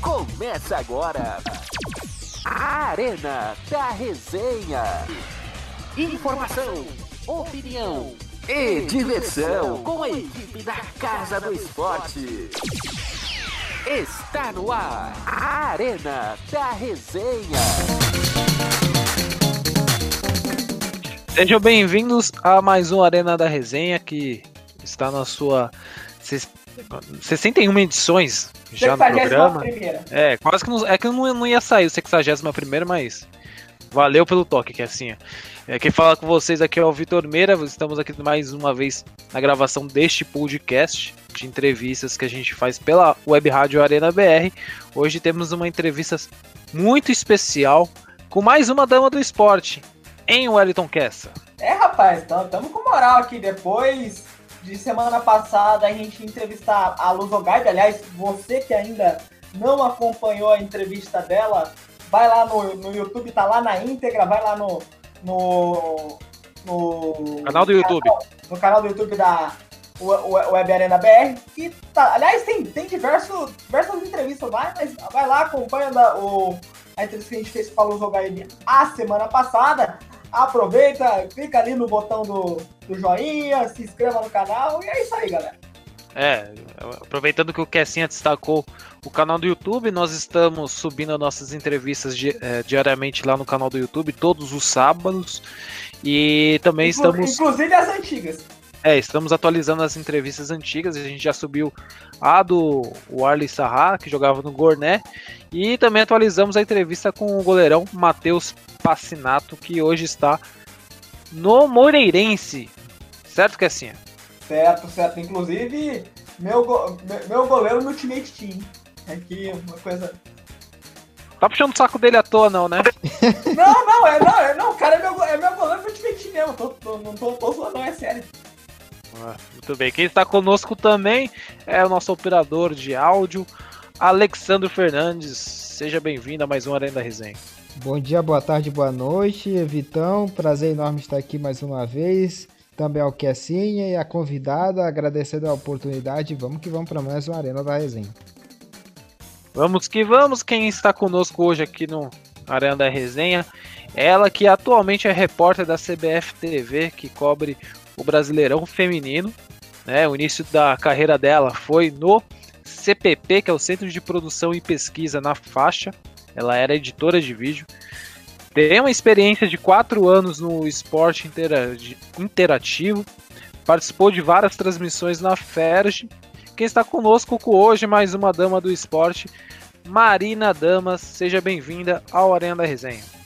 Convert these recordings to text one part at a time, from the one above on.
Começa agora a Arena da Resenha. Informação, opinião e diversão com a equipe da Casa do Esporte. Está no ar a Arena da Resenha. Sejam bem-vindos a mais um Arena da Resenha que está na sua 61 edições já no programa. Primeira. É, quase que não, é que não, não ia sair o 61 primeiro, mas valeu pelo toque, que é assim. É, quem fala com vocês aqui é o Vitor Meira. Estamos aqui mais uma vez na gravação deste podcast de entrevistas que a gente faz pela Web Rádio Arena BR. Hoje temos uma entrevista muito especial com mais uma dama do esporte, em Wellington Kessa. É, rapaz, estamos com moral aqui. Depois de semana passada a gente entrevistar a Luz Ogaide. Aliás, você que ainda não acompanhou a entrevista dela, vai lá no, no YouTube, tá lá na íntegra, vai lá no. no, no canal do YouTube. Canal, no canal do YouTube da Web Arena BR. E tá, aliás, tem, tem diversos, diversas entrevistas lá, mas vai lá, acompanha da, o, a entrevista que a gente fez com a Luz Ogaide a semana passada aproveita, clica ali no botão do, do joinha, se inscreva no canal e é isso aí, galera. É, aproveitando que o Kessinha destacou o canal do YouTube, nós estamos subindo nossas entrevistas di é, diariamente lá no canal do YouTube, todos os sábados. E também Inclu estamos. Inclusive as antigas. É, estamos atualizando as entrevistas antigas. A gente já subiu a do Arley Sarra, que jogava no Gorné. E também atualizamos a entrevista com o goleirão Matheus Passinato, que hoje está no Moreirense. Certo, Cassinha? Certo, certo. Inclusive, meu, go meu goleiro no Ultimate Team. Aqui, uma coisa. Tá puxando o saco dele à toa, não, né? não, não, é, não, é, não, o cara é meu, é meu goleiro no Ultimate Team mesmo. Tô, tô, não tô, tô zoando, não, é sério. Ah, muito bem. Quem está conosco também é o nosso operador de áudio, Alexandre Fernandes. Seja bem-vindo a mais um Arena da Resenha. Bom dia, boa tarde, boa noite, Vitão. Prazer enorme estar aqui mais uma vez. Também ao Kessinha e a convidada, agradecendo a oportunidade. Vamos que vamos para mais uma Arena da Resenha. Vamos que vamos. Quem está conosco hoje aqui no Arena da Resenha, ela que atualmente é repórter da CBF TV, que cobre o Brasileirão Feminino. Né? O início da carreira dela foi no CPP, que é o Centro de Produção e Pesquisa na Faixa. Ela era editora de vídeo. Tem uma experiência de quatro anos no esporte interativo. Participou de várias transmissões na Ferg. Quem está conosco hoje, mais uma dama do esporte, Marina Damas. Seja bem-vinda ao Arena da Resenha.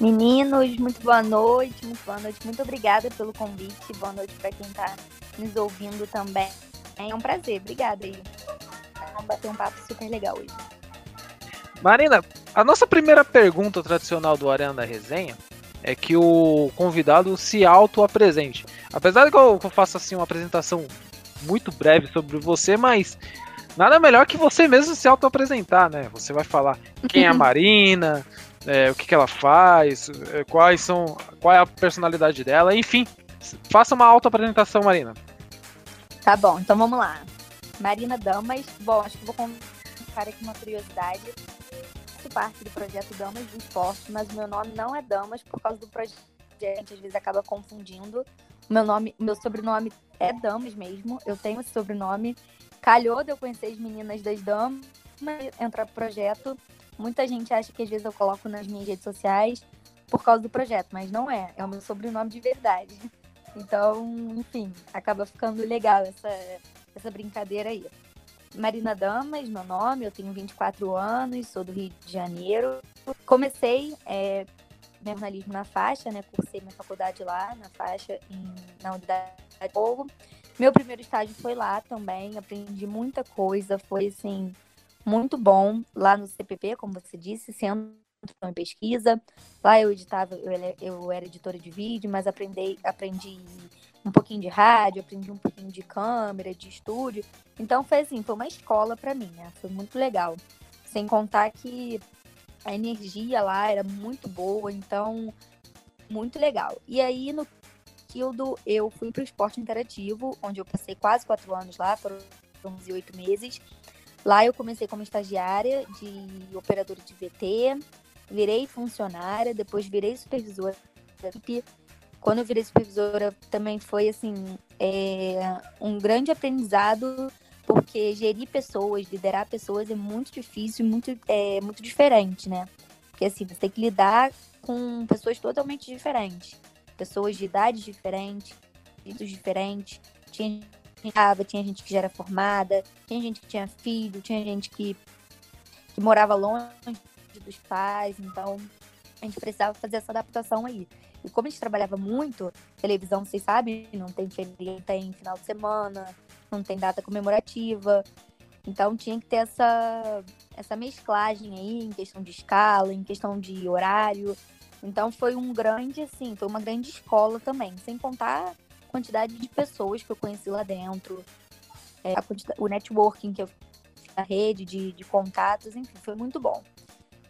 Meninos, muito boa noite, muito boa noite, muito obrigada pelo convite, boa noite para quem está nos ouvindo também. É um prazer, obrigada aí. Vamos bater um papo super legal hoje. Marina, a nossa primeira pergunta tradicional do Arena da Resenha é que o convidado se auto-apresente. Apesar de que eu faça assim uma apresentação muito breve sobre você, mas nada melhor que você mesmo se auto-apresentar, né? Você vai falar quem é a Marina, é, o que, que ela faz, é, quais são, qual é a personalidade dela, enfim. Faça uma auto-apresentação, Marina. Tá bom, então vamos lá. Marina Damas, bom, acho que vou contar aqui uma curiosidade. Faço parte do projeto Damas do Esporte, mas meu nome não é Damas por causa do projeto. Às vezes acaba confundindo. Meu nome, meu sobrenome é Damas mesmo. Eu tenho esse sobrenome. Calhou de eu conhecer as meninas das Damas, entrar pro projeto Muita gente acha que às vezes eu coloco nas minhas redes sociais por causa do projeto, mas não é. É o meu sobrenome de verdade. Então, enfim, acaba ficando legal essa, essa brincadeira aí. Marina Damas, meu nome, eu tenho 24 anos, sou do Rio de Janeiro. Comecei é, jornalismo na faixa, né? Cursei minha faculdade lá, na faixa, em, na Unidade de Fogo. Meu primeiro estágio foi lá também, aprendi muita coisa, foi assim, muito bom lá no CPP, como você disse, sendo em pesquisa. Lá eu editava, eu, eu era editora de vídeo, mas aprendi, aprendi um pouquinho de rádio, aprendi um pouquinho de câmera, de estúdio. Então foi assim, foi uma escola para mim, né? Foi muito legal. Sem contar que a energia lá era muito boa, então muito legal. E aí no Kildo eu fui para o esporte interativo, onde eu passei quase quatro anos lá, foram 11 e oito meses. Lá eu comecei como estagiária de operadora de VT, virei funcionária, depois virei supervisora da equipe. Quando eu virei supervisora, também foi assim é, um grande aprendizado, porque gerir pessoas, liderar pessoas é muito difícil, muito é muito diferente, né? Porque assim você tem que lidar com pessoas totalmente diferentes, pessoas de idades diferentes, jeitos diferentes. Tinha que tinha gente que já era formada, tinha gente que tinha filho, tinha gente que, que morava longe dos pais, então a gente precisava fazer essa adaptação aí. E como a gente trabalhava muito, televisão, vocês sabem, não tem feriado, tem final de semana, não tem data comemorativa. Então tinha que ter essa, essa mesclagem aí em questão de escala, em questão de horário. Então foi um grande, assim, foi uma grande escola também. Sem contar quantidade de pessoas que eu conheci lá dentro, é, o networking que eu fiz na rede de, de contatos, enfim, foi muito bom.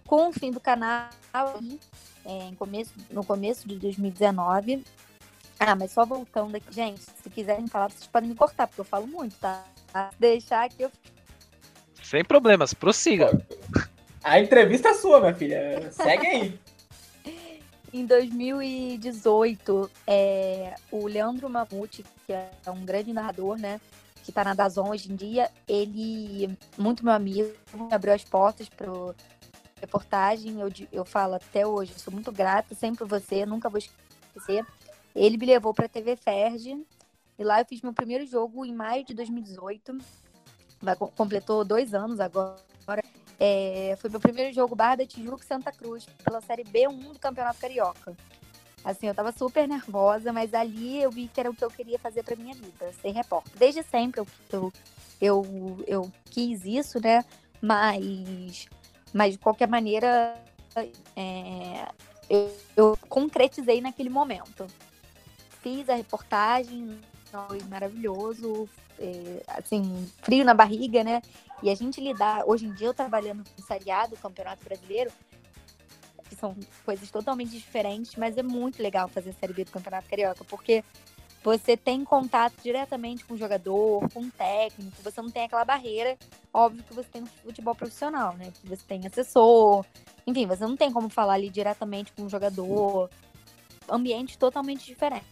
Com o fim do canal, é, começo, no começo de 2019. Ah, mas só voltando aqui, gente, se quiserem falar, vocês podem me cortar, porque eu falo muito, tá? Deixar aqui eu. Sem problemas, prossiga. A entrevista é sua, minha filha. Segue aí. Em 2018, é, o Leandro Mamute, que é um grande narrador, né? Que tá na Dazon hoje em dia, ele, muito meu amigo, abriu as portas pro reportagem. Eu, eu falo até hoje, sou muito grata sempre você, nunca vou esquecer. Ele me levou pra TV Ferge, e lá eu fiz meu primeiro jogo em maio de 2018. Vai, completou dois anos agora. É, foi meu primeiro jogo Barra da Tijuca Santa Cruz, pela Série B1 do Campeonato Carioca. Assim, eu tava super nervosa, mas ali eu vi que era o que eu queria fazer pra minha vida, ser repórter. Desde sempre eu, eu, eu, eu quis isso, né? Mas, mas de qualquer maneira, é, eu, eu concretizei naquele momento. Fiz a reportagem, foi maravilhoso, é, assim, frio na barriga, né? E a gente lidar, hoje em dia eu trabalhando com seriado, Campeonato Brasileiro, que são coisas totalmente diferentes, mas é muito legal fazer a Série B do Campeonato Carioca, porque você tem contato diretamente com o jogador, com o técnico, você não tem aquela barreira, óbvio que você tem no futebol profissional, né? Que você tem assessor, enfim, você não tem como falar ali diretamente com o jogador, ambiente totalmente diferente.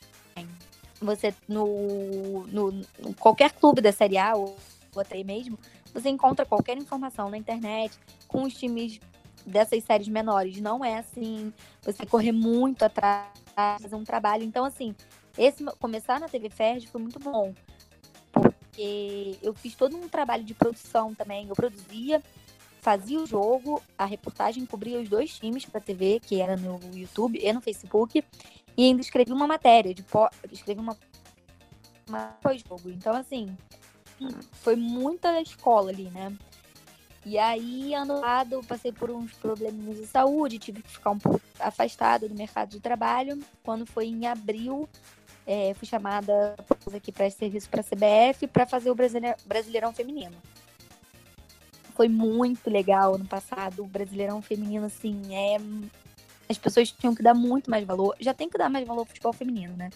Você no, no, qualquer clube da Série A ou até mesmo, você encontra qualquer informação na internet com os times dessas séries menores. Não é assim, você correr muito atrás, fazer um trabalho. Então, assim, esse começar na TV Ferdi foi muito bom. Porque eu fiz todo um trabalho de produção também. Eu produzia, fazia o jogo, a reportagem cobria os dois times para TV, que era no YouTube e no Facebook, e ainda escrevi uma matéria, de escrevi uma, uma pós-jogo. Então, assim, foi muita escola ali, né? E aí, ano passado, passei por uns problemas de saúde, tive que ficar um pouco afastada do mercado de trabalho. Quando foi em abril, é, fui chamada aqui para serviço para a CBF para fazer o Brasileirão Feminino. Foi muito legal ano passado. O Brasileirão Feminino, assim, é. As pessoas tinham que dar muito mais valor. Já tem que dar mais valor ao futebol feminino, né?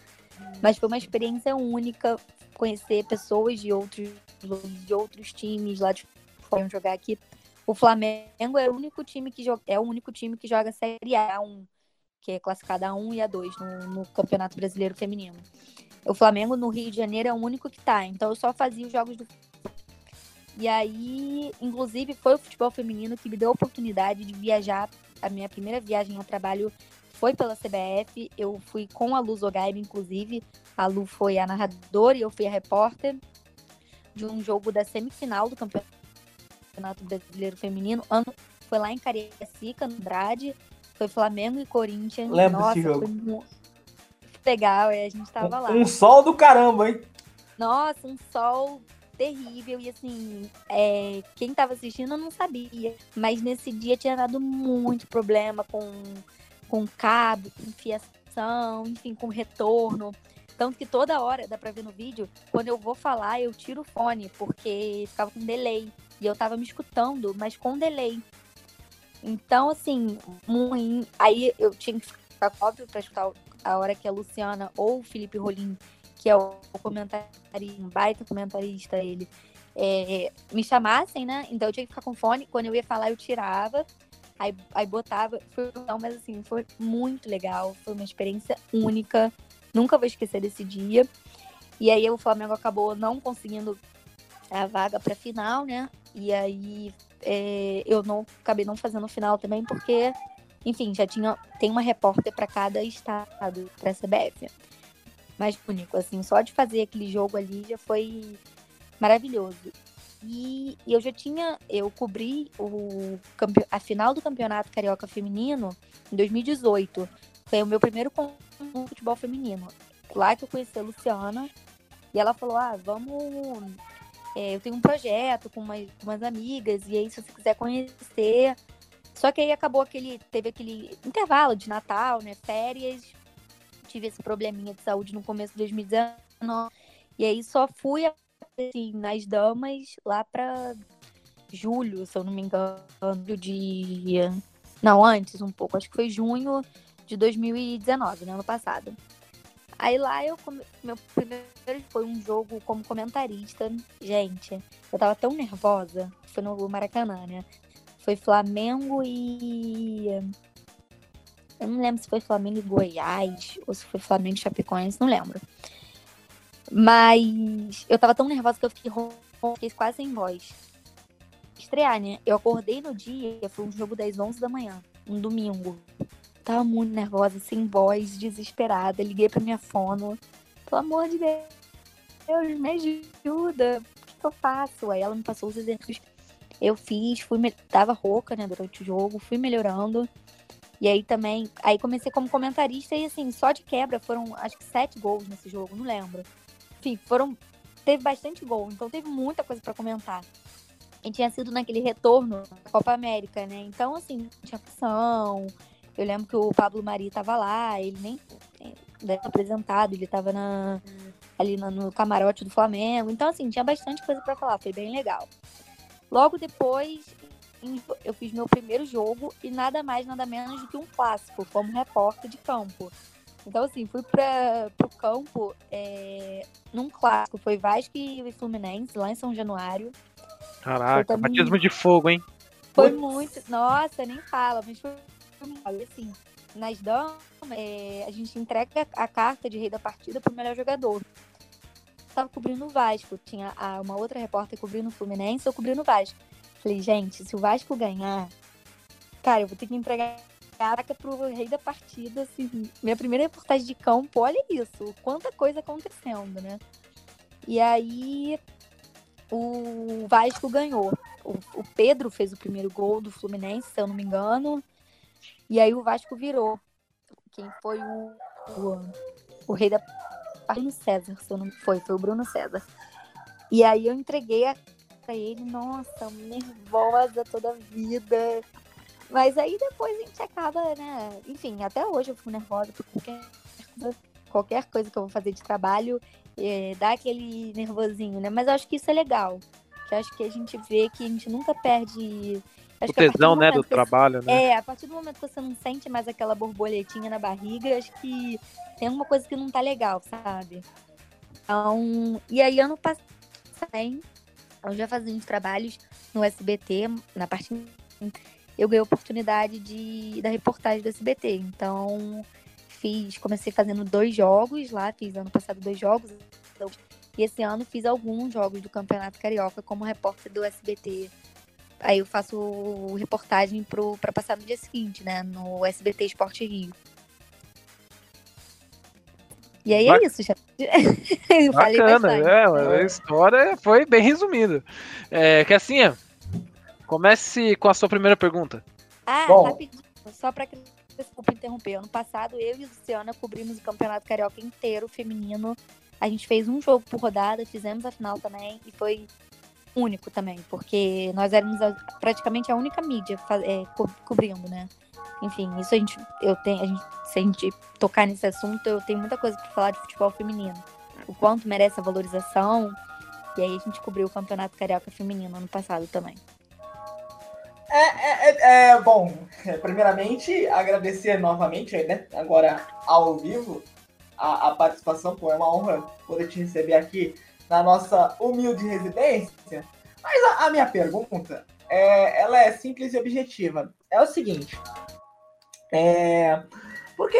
Mas foi uma experiência única conhecer pessoas de outros, de outros times lá de fora jogar aqui. O Flamengo é o único time que joga, é o único time que joga Série A1, que é classificada A1 e A2 no, no Campeonato Brasileiro Feminino. O Flamengo no Rio de Janeiro é o único que tá, então eu só fazia os jogos do e aí, inclusive, foi o futebol feminino que me deu a oportunidade de viajar. A minha primeira viagem ao trabalho foi pela CBF. Eu fui com a Luz Ogaib, inclusive. A Lu foi a narradora e eu fui a repórter de um jogo da semifinal do Campeonato Brasileiro Feminino. Ano foi lá em Cariacica, no Andrade. Foi Flamengo e Corinthians. Lembro Nossa, desse jogo. Foi muito legal, e a gente tava um, lá. Um sol do caramba, hein? Nossa, um sol terrível. E assim, é, quem tava assistindo não sabia. Mas nesse dia tinha dado muito problema com, com cabo, com fiação, enfim, com retorno. Tanto que toda hora, dá pra ver no vídeo, quando eu vou falar, eu tiro o fone, porque ficava com delay. E eu tava me escutando, mas com delay. Então, assim, ruim. Aí eu tinha que ficar óbvio pra escutar a hora que a Luciana ou o Felipe Rolim, que é o comentarista, um baita comentarista, ele é, me chamassem, né? Então eu tinha que ficar com fone. Quando eu ia falar, eu tirava. Aí, aí botava. Foi, mas assim, foi muito legal. Foi uma experiência única. Nunca vou esquecer desse dia. E aí o Flamengo acabou não conseguindo a vaga para final, né? E aí é, eu não acabei não fazendo final também porque, enfim, já tinha tem uma repórter para cada estado para a CBF. Mas único, assim, só de fazer aquele jogo ali já foi maravilhoso. E, eu já tinha, eu cobri o, a final do Campeonato Carioca Feminino em 2018. Foi o meu primeiro no futebol feminino. Lá que eu conheci a Luciana. E ela falou: Ah, vamos. É, eu tenho um projeto com umas, umas amigas. E aí, se você quiser conhecer. Só que aí acabou aquele. Teve aquele intervalo de Natal, né? Férias. Tive esse probleminha de saúde no começo de 2019. E aí só fui assim, nas damas lá pra julho, se eu não me engano, de. Não, antes um pouco. Acho que foi junho de 2019, né? Ano passado. Aí lá eu meu primeiro foi um jogo como comentarista. Gente, eu tava tão nervosa. Foi no Maracanã, né? Foi Flamengo e eu não lembro se foi Flamengo e Goiás ou se foi Flamengo e Chapecoense, não lembro. Mas eu tava tão nervosa que eu fiquei, fiquei quase sem voz. Estrear, né? Eu acordei no dia, foi um jogo das 11 da manhã, um domingo. Tava muito nervosa, sem voz, desesperada. Liguei pra minha fono. Pelo amor de Deus, me ajuda. O que, eu faço? Aí ela me passou os exercícios. Eu fiz, fui, tava rouca, né, durante o jogo, fui melhorando. E aí também, aí comecei como comentarista e assim, só de quebra foram acho que sete gols nesse jogo, não lembro. Enfim, foram, teve bastante gol, então teve muita coisa para comentar. E tinha sido naquele retorno da Copa América, né? Então, assim, tinha ação, eu lembro que o Pablo Mari estava lá, ele nem deve apresentado, ele estava na, ali no camarote do Flamengo. Então, assim, tinha bastante coisa para falar, foi bem legal. Logo depois, eu fiz meu primeiro jogo e nada mais, nada menos do que um clássico, como repórter de campo. Então, assim, fui para o campo é, num clássico. Foi Vasco e Fluminense, lá em São Januário. Caraca, também... batismo de fogo, hein? Foi muito. Nossa, nem fala, mas foi assim, nas damas, é, a gente entrega a carta de rei da partida pro melhor jogador. Tava cobrindo o Vasco, tinha uma outra repórter cobrindo o Fluminense, eu cobrindo o Vasco. Falei, gente, se o Vasco ganhar, cara, eu vou ter que entregar a carta pro rei da partida, assim, minha primeira reportagem de campo, olha isso, quanta coisa acontecendo, né? E aí o Vasco ganhou. O, o Pedro fez o primeiro gol do Fluminense, se eu não me engano. E aí o Vasco virou. Quem foi o, o, o rei da. Bruno César, se eu não foi, foi o Bruno César. E aí eu entreguei a, pra ele, nossa, nervosa toda a vida. Mas aí depois a gente acaba, né? Enfim, até hoje eu fico nervosa por qualquer coisa, qualquer coisa que eu vou fazer de trabalho, é, dá aquele nervosinho, né? Mas eu acho que isso é legal. Que acho que a gente vê que a gente nunca perde Acho o tesão, né, do trabalho, né? É, a partir do momento que você não sente mais aquela borboletinha na barriga, acho que tem alguma coisa que não tá legal, sabe? Então, e aí ano passado, eu já fazia uns trabalhos no SBT, na parte eu ganhei a oportunidade de da reportagem do SBT. Então, fiz, comecei fazendo dois jogos lá, fiz ano passado dois jogos. E esse ano fiz alguns jogos do Campeonato Carioca como repórter do SBT Aí eu faço reportagem para passar no dia seguinte, né? No SBT Esporte Rio. E aí é isso, já. eu Bacana, é, a história foi bem resumida. É, Cassinha, comece com a sua primeira pergunta. Ah, Bom. rapidinho, só para que desculpa interromper. Ano passado, eu e Luciana cobrimos o Campeonato Carioca inteiro, feminino. A gente fez um jogo por rodada, fizemos a final também, e foi único também, porque nós éramos a, praticamente a única mídia é, co cobrindo, né? Enfim, isso a gente, eu tenho, a gente, se a gente tocar nesse assunto, eu tenho muita coisa para falar de futebol feminino. O quanto merece a valorização. E aí a gente cobriu o Campeonato Carioca Feminino ano passado também. É, é, é, é bom, primeiramente agradecer novamente, né, agora ao vivo, a, a participação, pô, é uma honra poder te receber aqui na nossa humilde residência. Mas a, a minha pergunta é, ela é simples e objetiva. É o seguinte. É, porque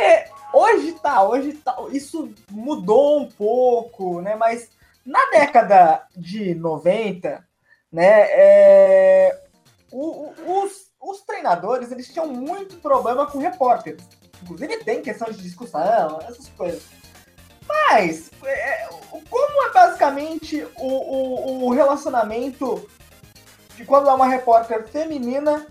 hoje tá, hoje tá, isso mudou um pouco, né? Mas na década de 90, né, é, o, o, os, os treinadores eles tinham muito problema com repórteres. Inclusive tem questão de discussão, essas coisas. Mas, é, como é basicamente o, o, o relacionamento de quando é uma repórter feminina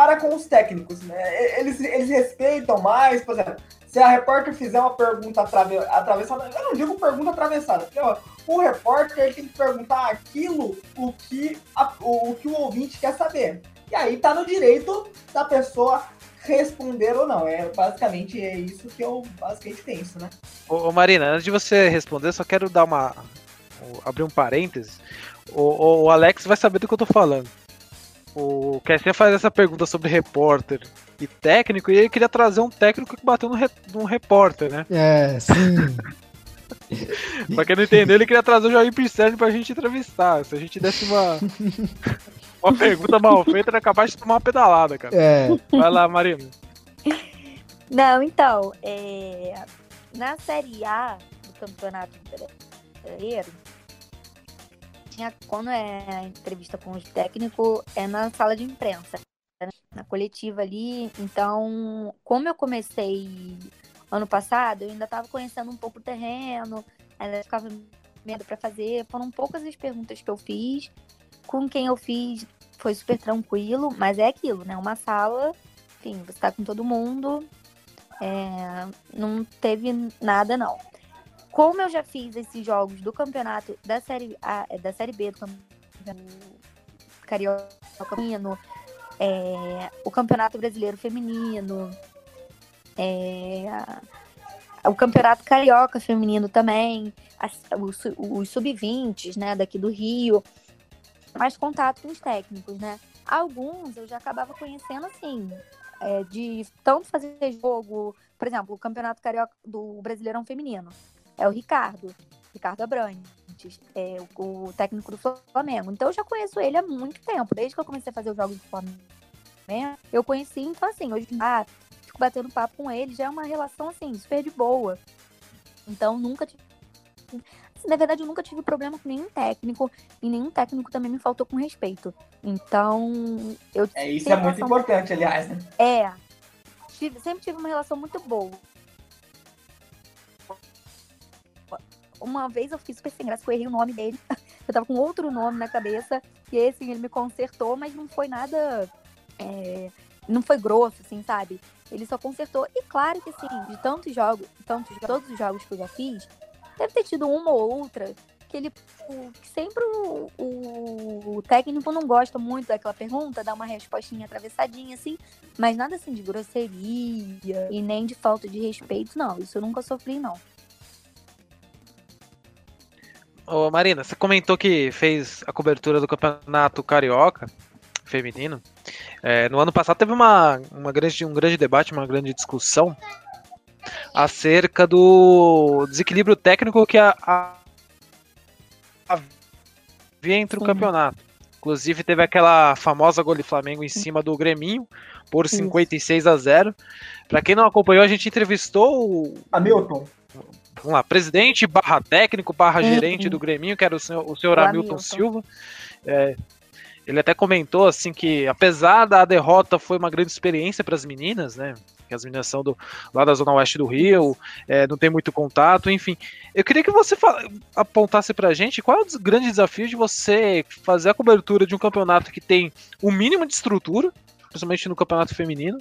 para com os técnicos, né? Eles, eles respeitam mais, por exemplo, se a repórter fizer uma pergunta atrave, atravessada, eu não digo pergunta atravessada, porque ó, o repórter tem que perguntar aquilo o que, a, o, o que o ouvinte quer saber. E aí tá no direito da pessoa responder ou não. É basicamente é isso que eu basicamente penso, né? Ô, ô Marina, antes de você responder, só quero dar uma abrir um parênteses. O, o, Alex vai saber do que eu tô falando. O Kessia faz essa pergunta sobre repórter e técnico, e ele queria trazer um técnico que bateu no, re, num repórter, né? É, sim. pra quem não entendeu, ele queria trazer o Jair Pisserni pra gente entrevistar. Se a gente desse uma, uma pergunta mal feita, ele é capaz de tomar uma pedalada, cara. É. Vai lá, Marina. Não, então, é... na Série A do Campeonato Brasileiro, tinha, quando é a entrevista com o técnico, é na sala de imprensa, né? na coletiva ali. Então, como eu comecei ano passado, eu ainda estava conhecendo um pouco o terreno, ainda ficava medo para fazer. Foram poucas as perguntas que eu fiz. Com quem eu fiz foi super tranquilo, mas é aquilo, né? Uma sala, enfim, você tá com todo mundo. É, não teve nada, não como eu já fiz esses jogos do campeonato da série A, é, da série B do campeonato carioca feminino, é, o campeonato brasileiro feminino, é, o campeonato carioca feminino também, os, os sub-20, né, daqui do Rio, mais contato com os técnicos, né? Alguns eu já acabava conhecendo assim, é, de tanto fazer jogo, por exemplo, o campeonato carioca do Brasileirão feminino é o Ricardo, Ricardo Abrantes, é o, o, técnico do Flamengo. Então eu já conheço ele há muito tempo, desde que eu comecei a fazer os jogos do Flamengo. Eu conheci, então assim, hoje ah, fico batendo papo com ele, já é uma relação assim, super de boa. Então nunca tive. Assim, na verdade, eu nunca tive problema com nenhum técnico e nenhum técnico também me faltou com respeito. Então, eu. É, isso é muito importante, aliás, né? É. Tive, sempre tive uma relação muito boa. Uma vez eu fiquei super sem graça, eu errei o nome dele. Eu tava com outro nome na cabeça. E esse assim, ele me consertou, mas não foi nada. É, não foi grosso, assim, sabe? Ele só consertou. E claro que, assim, de tantos jogos, tantos, todos os jogos que eu já fiz, deve ter tido uma ou outra que ele. Que sempre o, o, o técnico não gosta muito daquela pergunta, dá uma respostinha atravessadinha, assim. Mas nada assim de grosseria e nem de falta de respeito, não. Isso eu nunca sofri, não. Ô, Marina, você comentou que fez a cobertura do campeonato carioca feminino. É, no ano passado teve uma, uma grande, um grande debate, uma grande discussão acerca do desequilíbrio técnico que a, a, havia entre o campeonato. Inclusive teve aquela famosa gol de Flamengo em cima do Greminho por 56 a 0. Para quem não acompanhou, a gente entrevistou o Hamilton vamos lá, presidente barra técnico barra uhum. gerente do Grêmio, que era o senhor, o senhor o Hamilton, Hamilton, Silva. É, ele até comentou assim que apesar da derrota foi uma grande experiência para as meninas, né? Que as meninas são do, lá da zona oeste do Rio, é, não tem muito contato, enfim. Eu queria que você apontasse para a gente qual é o grande desafio de você fazer a cobertura de um campeonato que tem o mínimo de estrutura, principalmente no campeonato feminino,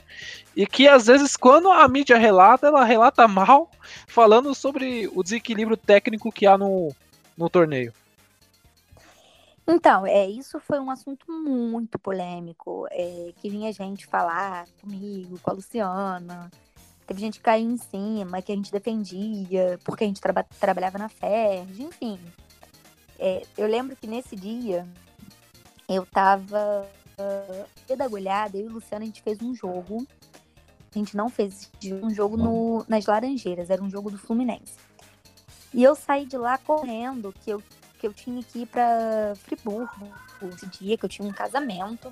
e que às vezes quando a mídia relata, ela relata mal, falando sobre o desequilíbrio técnico que há no, no torneio. Então, é, isso foi um assunto muito polêmico, é, que vinha gente falar comigo, com a Luciana, teve gente caiu em cima, que a gente defendia, porque a gente traba trabalhava na FERJ, enfim. É, eu lembro que nesse dia eu tava uh, da agulhada, eu e o Luciano, a gente fez um jogo. A gente não fez um jogo no, nas Laranjeiras, era um jogo do Fluminense. E eu saí de lá correndo, que eu que eu tinha que ir pra Friburgo esse dia, que eu tinha um casamento.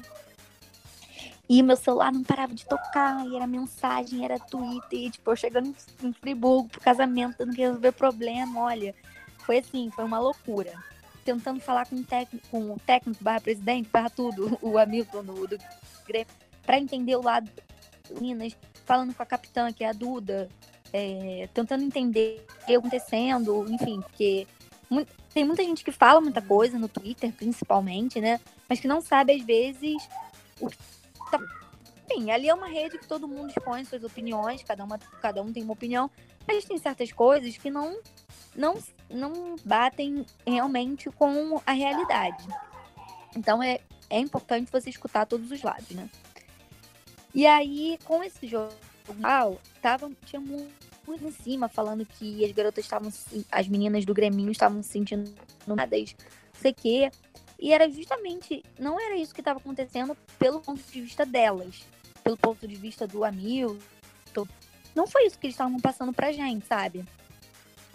E meu celular não parava de tocar, e era mensagem, era Twitter, e, tipo, eu chegando em Friburgo pro casamento, tendo que resolver problema, olha. Foi assim, foi uma loucura. Tentando falar com técnico, com o técnico barra presidente, barra tudo, o Hamilton do, do Grêmio, pra entender o lado Minas, falando com a capitã, que é a Duda, é, tentando entender o que acontecendo, enfim, porque tem muita gente que fala muita coisa no Twitter, principalmente, né? Mas que não sabe, às vezes, o que tá... Enfim, ali é uma rede que todo mundo expõe suas opiniões, cada, uma, cada um tem uma opinião, mas tem certas coisas que não, não, não batem realmente com a realidade. Então é, é importante você escutar todos os lados, né? E aí, com esse jogo, tava, tinha muito em cima, falando que as garotas estavam, as meninas do Grêmio estavam se sentindo numadas, não sei o quê. E era justamente, não era isso que estava acontecendo pelo ponto de vista delas, pelo ponto de vista do Hamilton. Não foi isso que eles estavam passando pra gente, sabe?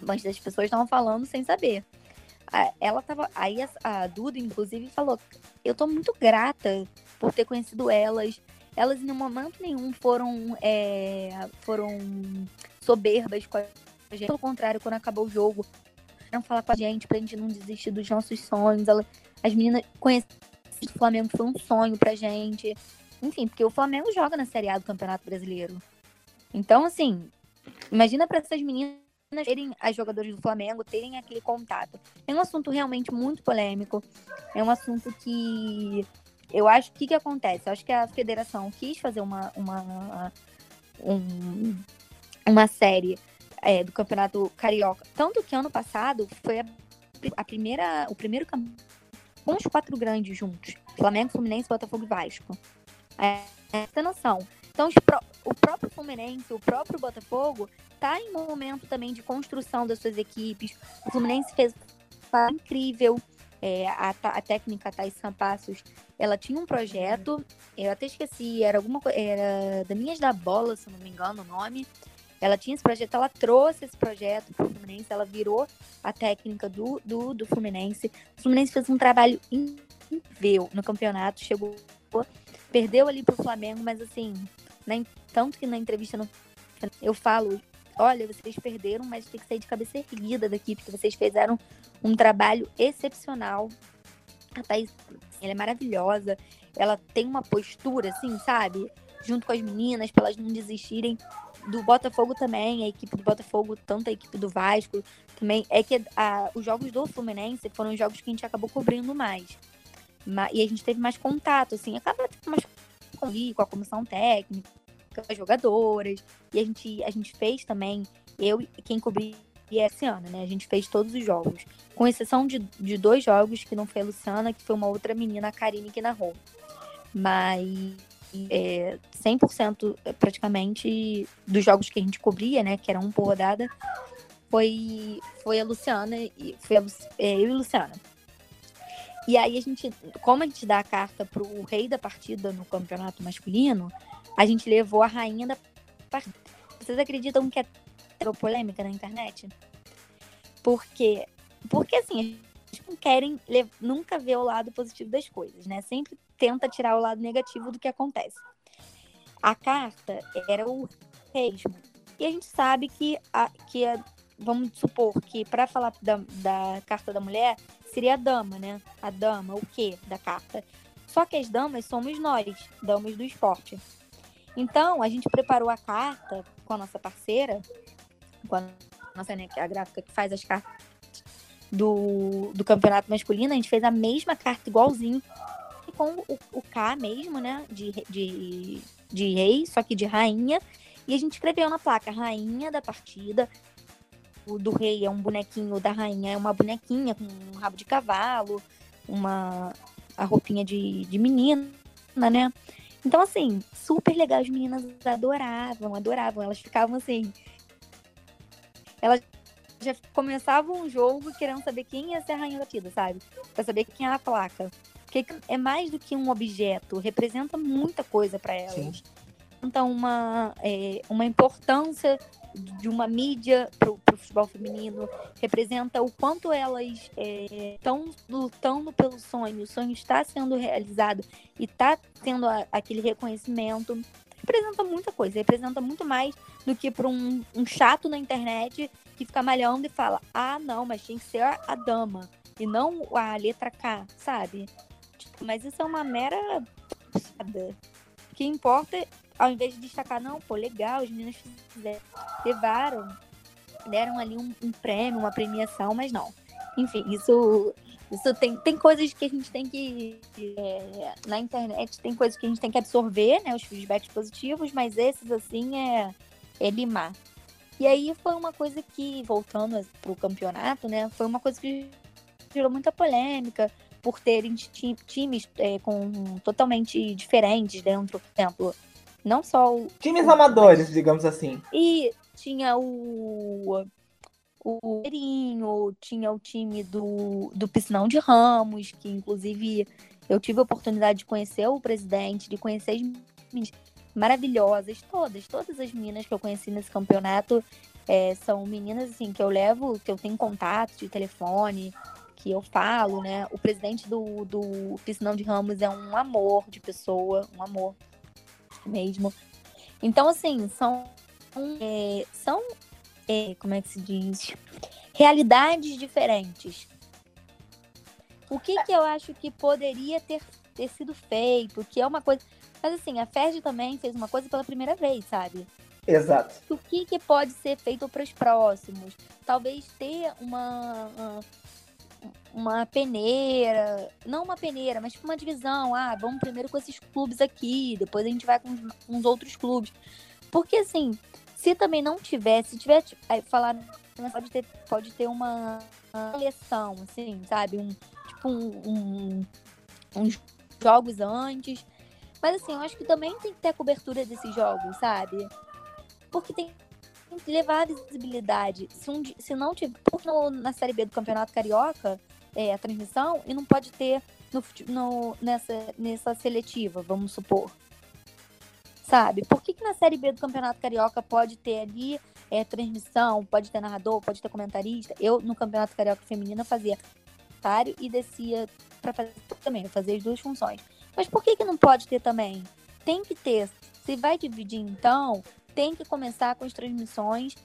Mas as pessoas estavam falando sem saber. Ela tava. Aí a, a Duda, inclusive, falou: Eu tô muito grata por ter conhecido elas. Elas, em momento nenhum, foram, é, foram soberbas com a gente. Pelo contrário, quando acabou o jogo, vieram falar com a gente pra gente não desistir dos nossos sonhos. Ela, as meninas conheceram o Flamengo, foi um sonho pra gente. Enfim, porque o Flamengo joga na Série A do Campeonato Brasileiro. Então, assim, imagina para essas meninas terem as jogadoras do Flamengo terem aquele contato. É um assunto realmente muito polêmico. É um assunto que eu acho que que acontece. Eu acho que a federação quis fazer uma, uma um, uma série é, do Campeonato Carioca. Tanto que ano passado foi a, a primeira, o primeiro campeonato com os quatro grandes juntos. Flamengo, Fluminense, Botafogo e Vasco. É, essa noção. Então, o próprio Fluminense, o próprio Botafogo, está em um momento também de construção das suas equipes. O Fluminense fez uma incrível. É, a, a técnica Thais Sampassos, ela tinha um projeto, eu até esqueci, era alguma era Daninhas da Bola, se não me engano o nome, ela tinha esse projeto, ela trouxe esse projeto para o Fluminense, ela virou a técnica do, do, do Fluminense. O Fluminense fez um trabalho incrível no campeonato, chegou, perdeu ali para o Flamengo, mas assim, né, tanto que na entrevista no, eu falo, olha, vocês perderam, mas tem que sair de cabeça erguida daqui, porque vocês fizeram um trabalho excepcional. A Thaís, ela é maravilhosa, ela tem uma postura, assim, sabe? Junto com as meninas, para elas não desistirem do Botafogo também, a equipe do Botafogo, tanto a equipe do Vasco também, é que a, os jogos do Fluminense foram os jogos que a gente acabou cobrindo mais. E a gente teve mais contato, assim, acaba tendo mais com a comissão técnica, com as jogadoras, e a gente, a gente fez também, eu quem cobria esse ano, né? A gente fez todos os jogos. Com exceção de, de dois jogos, que não foi a Luciana, que foi uma outra menina, a Karine, que narrou. Mas é, 100% é, praticamente dos jogos que a gente cobria, né, que era um por rodada, foi, foi a Luciana, foi a, é, eu e a Luciana. E aí a gente, como a gente dá a carta pro rei da partida no campeonato masculino, a gente levou a rainha da partida. Vocês acreditam que é polêmica na internet? Porque, porque assim, eles não querem nunca ver o lado positivo das coisas, né? Sempre tenta tirar o lado negativo do que acontece. A carta era o reismo. E a gente sabe que, a, que a, vamos supor que para falar da, da carta da mulher, seria a dama, né? A dama, o quê da carta? Só que as damas somos nós, damas do esporte. Então, a gente preparou a carta com a nossa parceira, com a nossa, né, a gráfica que faz as cartas do, do campeonato masculino, a gente fez a mesma carta igualzinho com o, o K mesmo, né? De, de, de rei, só que de rainha. E a gente escreveu na placa rainha da partida. O do rei é um bonequinho, o da rainha é uma bonequinha com um rabo de cavalo, uma a roupinha de, de menina, né? Então, assim, super legal. As meninas adoravam, adoravam. Elas ficavam assim. Elas já começavam o jogo querendo saber quem ia ser a rainha da partida, sabe? Pra saber quem era a placa. Porque é mais do que um objeto, representa muita coisa para elas. Sim. Então, uma, é, uma importância de uma mídia para o futebol feminino, representa o quanto elas estão é, lutando pelo sonho, o sonho está sendo realizado e está tendo a, aquele reconhecimento. Representa muita coisa, representa muito mais do que para um, um chato na internet que fica malhando e fala: ah, não, mas tem que ser a dama e não a letra K, sabe? Tipo, mas isso é uma mera. O que importa ao invés de destacar, não, pô, legal, os meninos fizeram, levaram, deram ali um, um, prêmio, uma premiação, mas não. Enfim, isso, isso tem, tem coisas que a gente tem que. É, na internet tem coisas que a gente tem que absorver, né? Os feedbacks positivos, mas esses, assim, é, é limar. E aí foi uma coisa que, voltando pro campeonato, né? Foi uma coisa que gerou muita polêmica por terem times é, com totalmente diferentes dentro, por exemplo, não só o. Times amadores, digamos assim. E tinha o. O Erinho, tinha o time do, do Piscinão de Ramos, que inclusive eu tive a oportunidade de conhecer o presidente, de conhecer as meninas maravilhosas, todas, todas as meninas que eu conheci nesse campeonato é, são meninas assim que eu levo, que eu tenho contato de telefone, que eu falo, né? O presidente do, do Piscinão de Ramos é um amor de pessoa, um amor mesmo. Então, assim, são, é, são é, como é que se diz? Realidades diferentes. O que que eu acho que poderia ter, ter sido feito, que é uma coisa... Mas, assim, a FERJ também fez uma coisa pela primeira vez, sabe? Exato. O que, que pode ser feito para os próximos? Talvez ter uma, uma uma peneira, não uma peneira, mas tipo uma divisão. Ah, vamos primeiro com esses clubes aqui, depois a gente vai com uns outros clubes. Porque assim, se também não tivesse, se tiver falar pode ter pode ter uma, seleção, assim, sabe, um tipo um, um, uns jogos antes. Mas assim, eu acho que também tem que ter a cobertura desses jogos, sabe? Porque tem levar a visibilidade. Se, um, se não tiver. No, na Série B do Campeonato Carioca, é, a transmissão e não pode ter no, no, nessa, nessa seletiva, vamos supor. Sabe? Por que, que na Série B do Campeonato Carioca pode ter ali é, transmissão, pode ter narrador, pode ter comentarista? Eu, no Campeonato Carioca Feminino, fazia comentário e descia para fazer também, fazia as duas funções. Mas por que, que não pode ter também? Tem que ter. Se vai dividir, então, tem que começar com as transmissões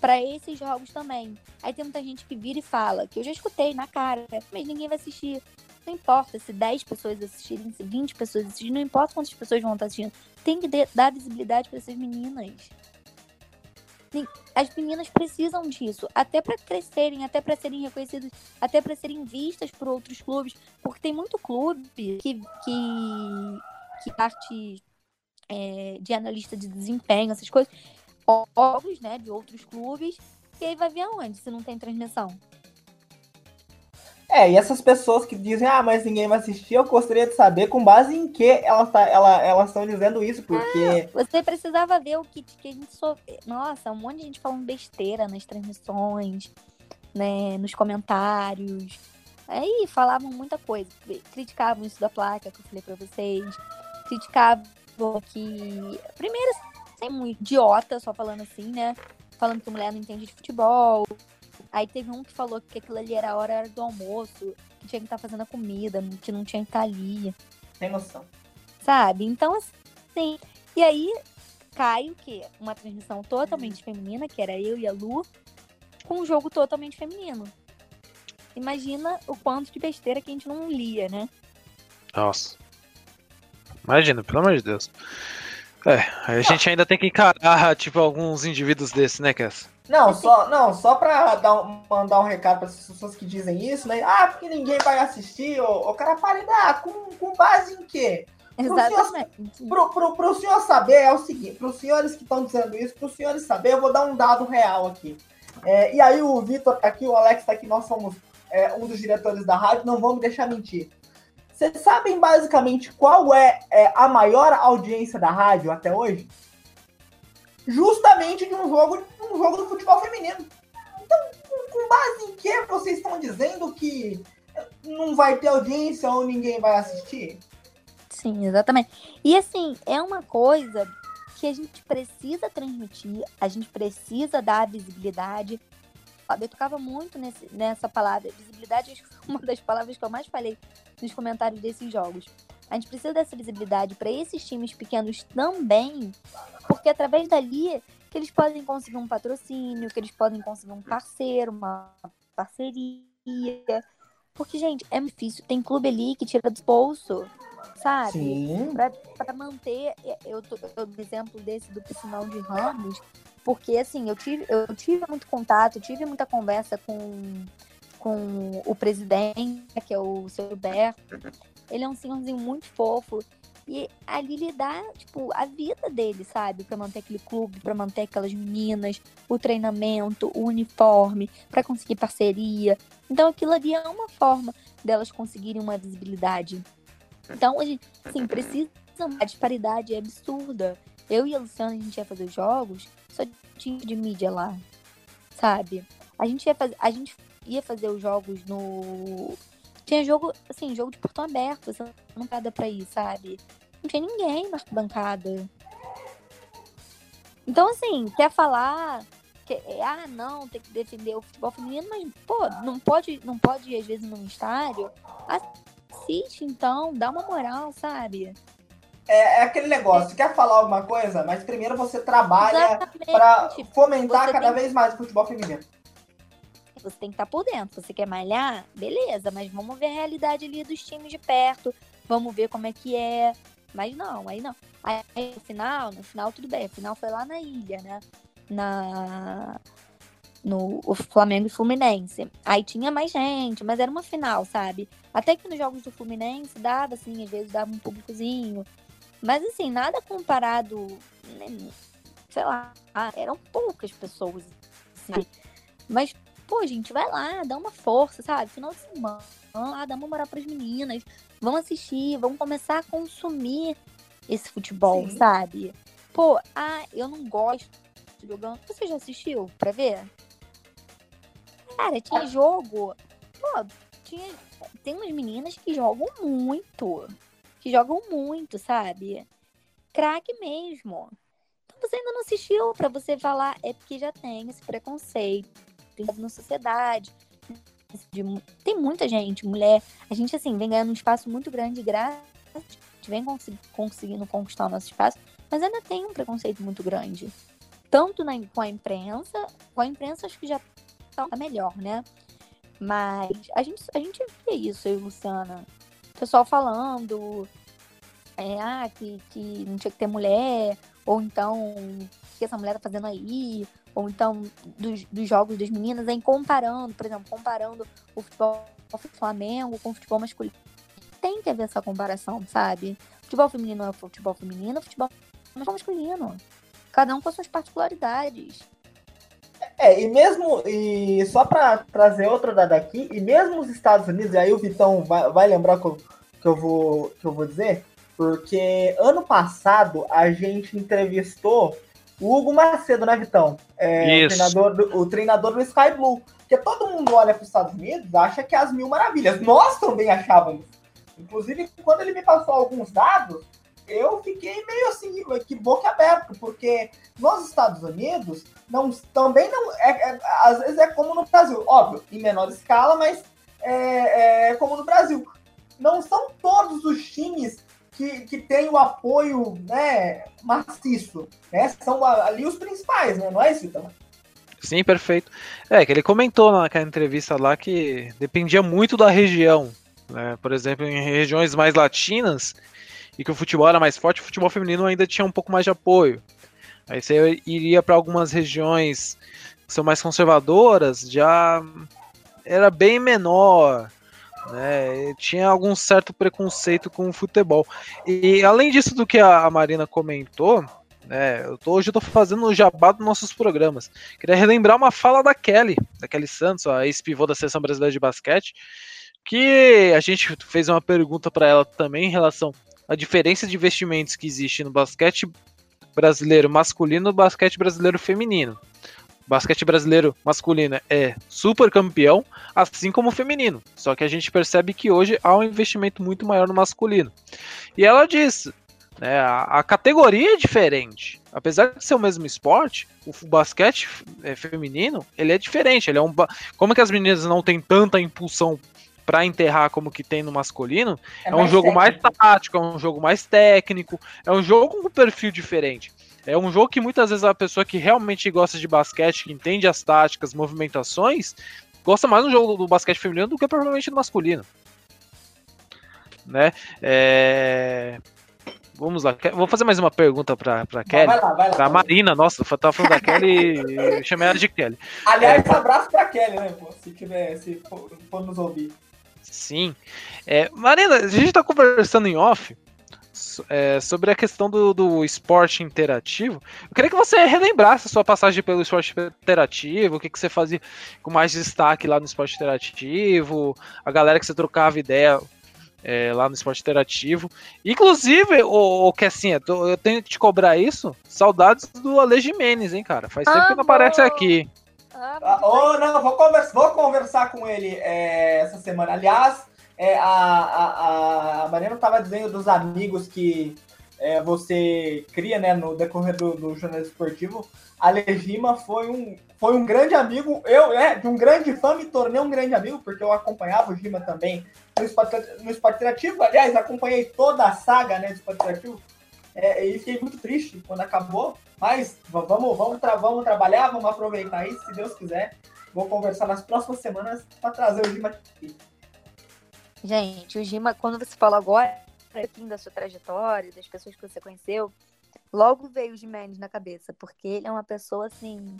para esses jogos também. Aí tem muita gente que vira e fala, que eu já escutei na cara, mas ninguém vai assistir. Não importa se 10 pessoas assistirem, se 20 pessoas assistirem, não importa quantas pessoas vão estar assistindo. Tem que dar visibilidade para essas meninas. As meninas precisam disso, até para crescerem, até para serem reconhecidas, até para serem vistas por outros clubes, porque tem muito clube que que, que parte é, de analista de desempenho, essas coisas, jogos, né, de outros clubes, e aí vai ver aonde se não tem transmissão. É, e essas pessoas que dizem, ah, mas ninguém vai assistir, eu gostaria de saber com base em que elas tá, ela, elas estão dizendo isso, porque. Ah, você precisava ver o que, que a gente sofreu. Nossa, um monte de gente falando besteira nas transmissões, né, nos comentários. Aí falavam muita coisa. Criticavam isso da placa que eu falei pra vocês. Criticavam que. Primeiro, um idiota só falando assim, né? Falando que mulher não entende de futebol. Aí teve um que falou que aquilo ali era a hora do almoço, que tinha que estar tá fazendo a comida, que não tinha que estar tá ali. Tem noção. Sabe? Então, assim. E aí cai o quê? Uma transmissão totalmente feminina, que era eu e a Lu, com um jogo totalmente feminino. Imagina o quanto de besteira que a gente não lia, né? Nossa. Imagina, pelo amor de Deus. É, a gente ainda tem que encarar, tipo, alguns indivíduos desses, né, Cass? Não, só, não, só pra dar um, mandar um recado para as pessoas que dizem isso, né? Ah, porque ninguém vai assistir, o, o cara pare, ah, com, com base em quê? Exatamente. Pro, pro, pro, senhor saber é o seguinte, para os senhores que estão dizendo isso, para os senhores saber, eu vou dar um dado real aqui. É, e aí o Vitor tá aqui, o Alex tá aqui, nós somos é, um dos diretores da rádio, não vamos deixar mentir. Vocês sabem basicamente qual é, é, a maior audiência da rádio até hoje? Justamente de um jogo, de um jogo do futebol feminino. Então, com base em que vocês estão dizendo que não vai ter audiência ou ninguém vai assistir? Sim, exatamente. E assim, é uma coisa que a gente precisa transmitir, a gente precisa dar visibilidade. Eu tocava muito nesse, nessa palavra. Visibilidade é uma das palavras que eu mais falei nos comentários desses jogos. A gente precisa dessa visibilidade para esses times pequenos também, porque através dali que eles podem conseguir um patrocínio, que eles podem conseguir um parceiro, uma parceria. Porque, gente, é difícil. Tem clube ali que tira do bolso, sabe? Sim. Pra, pra manter. Eu tô eu, exemplo desse do piscinão de Ramos, porque assim, eu tive, eu tive muito contato, tive muita conversa com, com o presidente, que é o seu Roberto. Ele é um senhorzinho muito fofo. E ali ele dá, tipo, a vida dele, sabe? Pra manter aquele clube, pra manter aquelas meninas, o treinamento, o uniforme, para conseguir parceria. Então aquilo ali é uma forma delas conseguirem uma visibilidade. Então, a gente, assim, precisa. A disparidade é absurda. Eu e a Luciana, a gente ia fazer jogos, só tinha de mídia lá, sabe? A gente ia fazer, a gente ia fazer os jogos no tinha jogo, assim, jogo de portão aberto, você não cada pra ir, sabe? Não tinha ninguém na bancada. Então, assim, quer falar que, ah, não, tem que defender o futebol feminino, mas, pô, não pode, não pode ir, às vezes, num estádio. Assiste, então, dá uma moral, sabe? É, é aquele negócio, quer falar alguma coisa, mas primeiro você trabalha para fomentar cada tem... vez mais o futebol feminino você tem que estar tá por dentro. Você quer malhar? Beleza, mas vamos ver a realidade ali dos times de perto, vamos ver como é que é. Mas não, aí não. Aí no final, no final tudo bem. O final foi lá na ilha, né? Na. No o Flamengo e Fluminense. Aí tinha mais gente, mas era uma final, sabe? Até que nos jogos do Fluminense dava, assim, às vezes dava um públicozinho. Mas assim, nada comparado. Né, sei lá, eram poucas pessoas. Assim. Mas Pô, gente, vai lá, dá uma força, sabe? Final de semana, lá, dá uma moral pras meninas. Vão assistir, vão começar a consumir esse futebol, Sim. sabe? Pô, ah, eu não gosto de jogando. Você já assistiu pra ver? Cara, tinha jogo. Pô, tinha. Tem umas meninas que jogam muito. Que jogam muito, sabe? Craque mesmo. Então você ainda não assistiu pra você falar, é porque já tem esse preconceito na sociedade. De, tem muita gente, mulher. A gente, assim, vem ganhando um espaço muito grande graças. A gente vem cons conseguindo conquistar o nosso espaço, mas ainda tem um preconceito muito grande. Tanto na, com a imprensa, com a imprensa acho que já tá melhor, né? Mas a gente, a gente vê isso, eu e Luciana. O pessoal falando é, ah, que, que não tinha que ter mulher, ou então, o que essa mulher tá fazendo aí? ou então dos, dos jogos das meninas, em comparando, por exemplo, comparando o futebol do Flamengo com o futebol masculino. Tem que haver essa comparação, sabe? Futebol feminino é futebol feminino, futebol masculino. Cada um com as suas particularidades. É, e mesmo, e só para trazer outra dada aqui, e mesmo os Estados Unidos, e aí o Vitão vai, vai lembrar que eu, que, eu vou, que eu vou dizer, porque ano passado a gente entrevistou o Hugo Macedo, né, Vitão? É, o, treinador do, o treinador do Sky Blue. Porque todo mundo olha para os Estados Unidos acha que é as mil maravilhas. Nós também achávamos. Inclusive, quando ele me passou alguns dados, eu fiquei meio assim, que boca aberta, porque nos Estados Unidos não, também não. É, é, às vezes é como no Brasil, óbvio, em menor escala, mas é, é como no Brasil. Não são todos os times que, que tem o apoio né, maciço. Né? São ali os principais, né? não é isso, então? Sim, perfeito. É, que ele comentou naquela entrevista lá que dependia muito da região. Né? Por exemplo, em regiões mais latinas, e que o futebol era mais forte, o futebol feminino ainda tinha um pouco mais de apoio. Aí você iria para algumas regiões que são mais conservadoras, já era bem menor né? Tinha algum certo preconceito com o futebol. E além disso do que a Marina comentou, né, eu tô, hoje eu tô fazendo o jabá dos nossos programas. Queria relembrar uma fala da Kelly, da Kelly Santos, a ex-pivô da Seleção Brasileira de Basquete, que a gente fez uma pergunta para ela também em relação à diferença de investimentos que existe no basquete brasileiro masculino e no basquete brasileiro feminino basquete brasileiro masculino é super campeão, assim como o feminino. Só que a gente percebe que hoje há um investimento muito maior no masculino. E ela diz, né, a, a categoria é diferente. Apesar de ser o mesmo esporte, o basquete é, feminino, ele é diferente. Ele é um como que as meninas não têm tanta impulsão para enterrar como que tem no masculino, é, é um jogo técnico. mais tático, é um jogo mais técnico, é um jogo com um perfil diferente. É um jogo que muitas vezes a pessoa que realmente gosta de basquete, que entende as táticas, movimentações, gosta mais do jogo do basquete feminino do que provavelmente do masculino. Né? É... Vamos lá. Vou fazer mais uma pergunta pra, pra Kelly. Vai lá, vai lá. Pra Marina, nossa, eu tava falando da Kelly e chamei ela de Kelly. Aliás, é... abraço pra Kelly, né, pô, se tiver, se for, for nos ouvir. Sim. É, Marina, a gente tá conversando em off é, sobre a questão do, do esporte interativo. Eu queria que você relembrasse a sua passagem pelo esporte interativo, o que, que você fazia com mais destaque lá no esporte interativo, a galera que você trocava ideia é, lá no esporte interativo. Inclusive, o, o que assim, eu tenho que te cobrar isso. Saudades do Ale Jimenez, hein, cara? Faz tempo que não aparece aqui. Ah, oh, não, vou conversar, vou conversar com ele é, essa semana. Aliás, é, a, a, a Mariana estava dizendo dos amigos que é, você cria né, no decorrer do, do jornalismo esportivo. A Legima foi um, foi um grande amigo. Eu, é, de um grande fã, me tornei um grande amigo, porque eu acompanhava o Gima também no esporte, no esporte. Aliás, acompanhei toda a saga né, do esporte interativo. É, e fiquei muito triste quando acabou. Mas vamos, vamos, tra vamos trabalhar, vamos aproveitar isso, se Deus quiser. Vou conversar nas próximas semanas para trazer o Gima aqui. Gente, o Gima, quando você falou agora, fim da sua trajetória, das pessoas que você conheceu, logo veio o Jimenez na cabeça, porque ele é uma pessoa assim.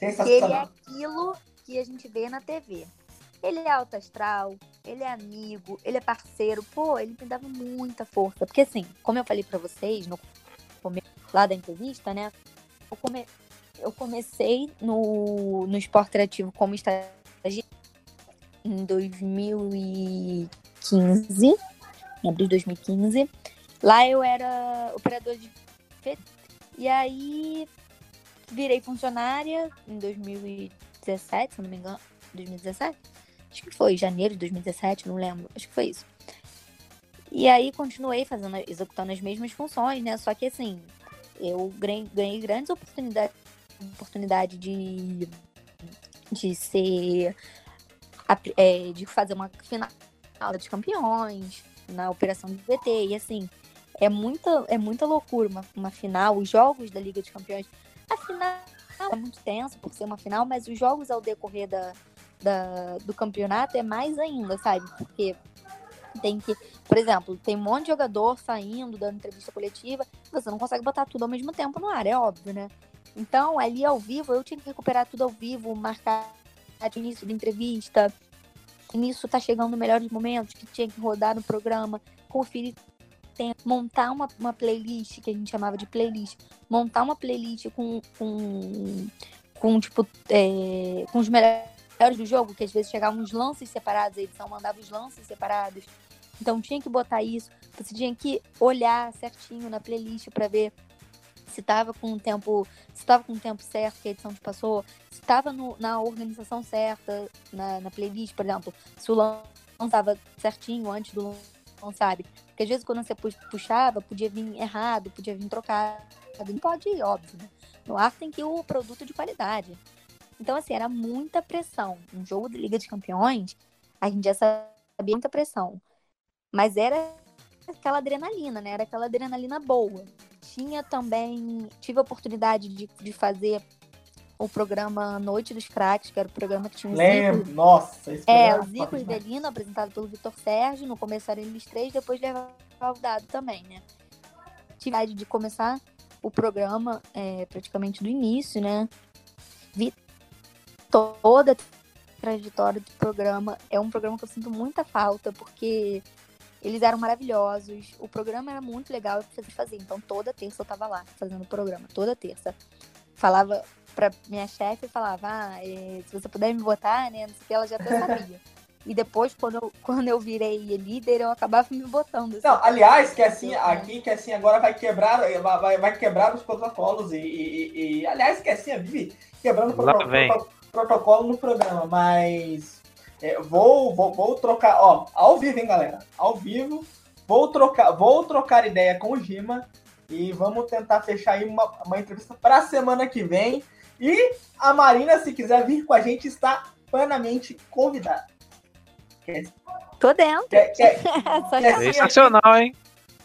Ele é aquilo que a gente vê na TV. Ele é alto astral, ele é amigo, ele é parceiro. Pô, ele me dava muita força. Porque assim, como eu falei para vocês no lá da entrevista, né? Eu, come, eu comecei no, no esporte interativo como estagiário em 2015 2015, em abril de 2015. Lá eu era operador de e aí virei funcionária em 2017, se não me engano, 2017? Acho que foi janeiro de 2017, não lembro, acho que foi isso. E aí continuei fazendo, executando as mesmas funções, né? Só que assim, eu ganhei grandes oportunidades, oportunidade de, de ser, é, de fazer uma final dos Campeões, na Operação de VT, e assim, é muita, é muita loucura uma, uma final, os jogos da Liga dos Campeões. A final é muito tenso por ser uma final, mas os jogos ao decorrer da, da, do campeonato é mais ainda, sabe? Porque tem que, por exemplo, tem um monte de jogador saindo, dando entrevista coletiva, você não consegue botar tudo ao mesmo tempo no ar, é óbvio, né? Então, ali ao vivo, eu tinha que recuperar tudo ao vivo, marcar o início da entrevista, nisso tá chegando melhores momentos que tinha que rodar no programa, conferir montar uma, uma playlist, que a gente chamava de playlist, montar uma playlist com, com, com tipo, é, com os melhores do jogo, que às vezes chegavam uns lances separados, a edição mandava os lances separados. Então tinha que botar isso, você tinha que olhar certinho na playlist para ver se estava com o tempo, se estava com o tempo certo que a edição te passou, se estava na organização certa, na, na, playlist, por exemplo, se o lance estava certinho antes do sabe? Porque às vezes quando você puxava, podia vir errado, podia vir trocado. Não pode ir, óbvio. Né? No ar tem que ir o produto de qualidade. Então, assim, era muita pressão. Um jogo de Liga de Campeões, a gente já sabia muita pressão. Mas era aquela adrenalina, né? Era aquela adrenalina boa tinha também. Tive a oportunidade de, de fazer o programa Noite dos Craques, que era o programa que tinha o Lembro, Zico. nossa, esse É, o Zico e Belino, apresentado pelo Vitor Sérgio. No começo eram eles três, depois levava o dado também, né? Tive a de começar o programa é, praticamente do início, né? Vi toda a trajetória do programa. É um programa que eu sinto muita falta, porque eles eram maravilhosos. O programa era muito legal eu fazer. Então, toda terça eu tava lá fazendo o programa. Toda terça. Falava pra minha chefe, falava, ah, é, se você puder me botar, né? Não sei o que, ela já até sabia. E depois, quando eu, quando eu virei líder, eu acabava me botando. Assim. Não, aliás, que assim, aqui, que assim, agora vai quebrar, vai, vai quebrar os protocolos. E, e, e aliás, que assim, vive quebrando o protocolo, no programa, mas é, vou, vou, vou trocar, ó, ao vivo, hein, galera? Ao vivo. Vou trocar, vou trocar ideia com o Gima E vamos tentar fechar aí uma, uma entrevista para a semana que vem. E a Marina, se quiser vir com a gente, está plenamente convidada. Quer, Tô dentro. quer, quer, quer Sensacional, hein?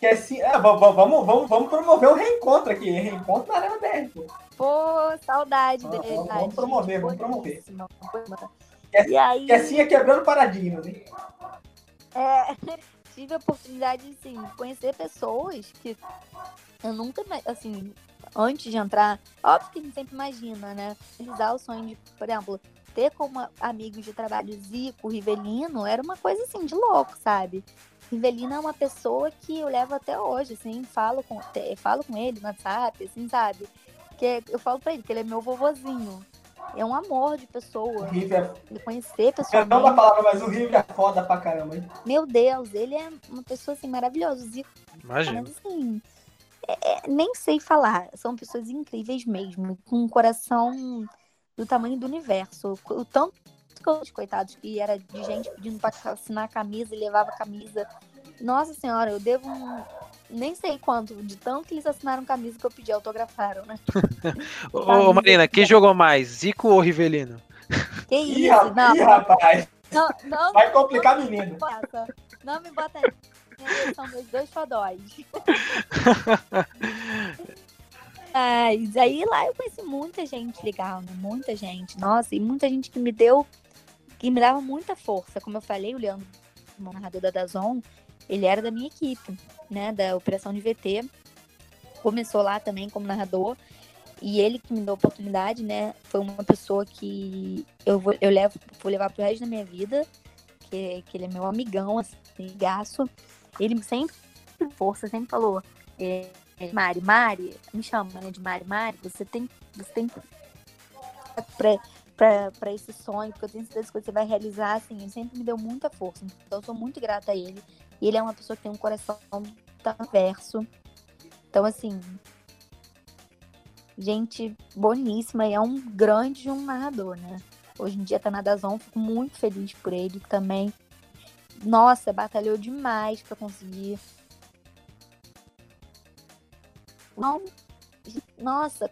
quer sim, é, vamos, vamos, vamos promover o reencontro aqui. Reencontro na Arena BR. Pô. Saudade Vamos- dele. vamos tadinho. promover, vamos promover. E aí, Quer sim é quebrando paradigmas, hein? é, tive a oportunidade assim, de conhecer pessoas que eu nunca, assim, antes de entrar, óbvio que a gente sempre imagina, né? Realizar o sonho de, por exemplo, ter como amigos de trabalho Zico, Rivelino, era uma coisa assim, de louco, sabe? Rivelino é uma pessoa que eu levo até hoje, assim, falo com, falo com ele no WhatsApp, assim, sabe? Que eu falo pra ele que ele é meu vovozinho. É um amor de O pessoa. River De conhecer Perdão da pessoalmente. palavra, mas o River é foda pra caramba, hein? Meu Deus, ele é uma pessoa assim maravilhosa. Zico, Imagina. mas assim, é- é- nem sei falar. São pessoas incríveis mesmo, com um coração do tamanho do universo. O tanto que os coitados que era de gente pedindo pra assinar a camisa e levava a camisa. Nossa senhora, eu devo um, nem sei quanto, de tanto que eles assinaram camisa que eu pedi, autografaram, né? Ô, ô, Marina, quem jogou mais, Zico ou Rivelino? Que Ih, isso? ra- Não, ih, rapaz, não, não, vai complicar não me menino. Não me bota aí. São meus dois fodóis. Mas aí lá eu conheci muita gente legal, né? Muita gente. Nossa, e muita gente que me deu, que me dava muita força. Como eu falei, o Leandro, o narrador da Dazon, ele era da minha equipe, né? Da Operação de VT. Começou lá também como narrador. E ele que me deu a oportunidade, né? Foi uma pessoa que eu vou, eu levo, vou levar pro resto da minha vida. Que, que ele é meu amigão, assim, gaço. Ele sempre força, sempre falou. é, é, Mari, Mari, me chama né, de Mari, Mari, você tem, você tem pra, pra, pra esse sonho, porque eu tenho certeza que você vai realizar, assim, ele sempre me deu muita força. Então eu sou muito grata a ele. E ele é uma pessoa que tem um coração verso. Então, assim, gente boníssima e é um grande um narrador, né? Hoje em dia tá na Dazon, fico muito feliz por ele também. Nossa, batalhou demais pra conseguir. Não, nossa,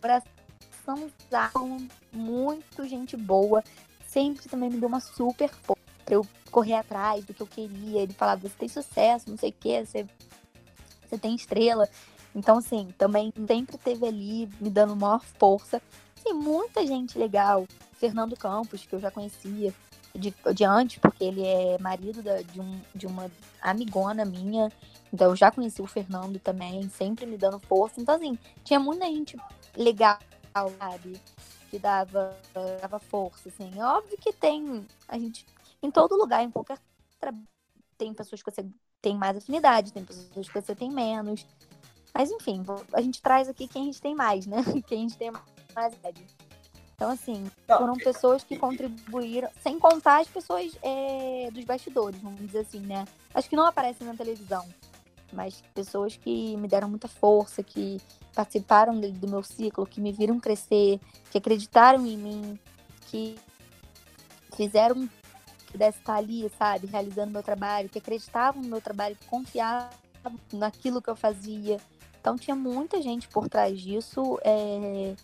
coração muito gente boa. Sempre também me deu uma super força pra eu correr atrás do que eu queria. Ele falava, você tem sucesso, não sei o que, você, você tem estrela. Então, assim, também sempre teve ali me dando maior força. Assim, muita gente legal. Fernando Campos, que eu já conhecia de, de antes, porque ele é marido da- de, um, de uma amigona minha. Então, eu já conheci o Fernando também, sempre me dando força. Então, assim, tinha muita gente legal, sabe? Que dava, dava força, assim. Óbvio que tem, a gente, em todo lugar, em qualquer trabalho, tem pessoas que você tem mais afinidade, tem pessoas que você tem menos. Mas, enfim, a gente traz aqui quem a gente tem mais, né? Quem a gente tem mais idade. Então, assim, Não, foram pessoas que contribuíram, sem contar as pessoas é, dos bastidores, vamos dizer assim, né? Acho que não aparecem na televisão, mas pessoas que me deram muita força, que participaram do, meu ciclo, que me viram crescer, que acreditaram em mim, que fizeram pudesse estar ali, sabe, realizando meu trabalho, que acreditavam no meu trabalho, que confiavam naquilo que eu fazia. Então tinha muita gente por trás disso é,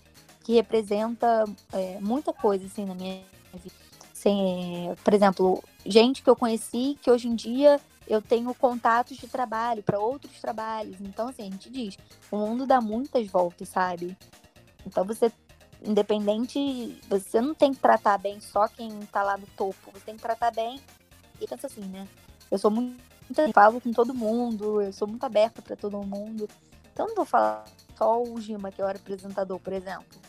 que representa é, muita coisa assim na minha vida. Assim, é, por exemplo, gente que eu conheci que hoje em dia eu tenho contatos de trabalho para outros trabalhos. Então, assim, a gente diz, o mundo dá muitas voltas, sabe? Então você, independente, você não tem que tratar bem só quem tá lá no topo, você tem que tratar bem. E pensa assim, né? Eu sou muito, eu falo com todo mundo, eu sou muito aberta para todo mundo. Então não vou falar só o Gima, que é o apresentador, por exemplo.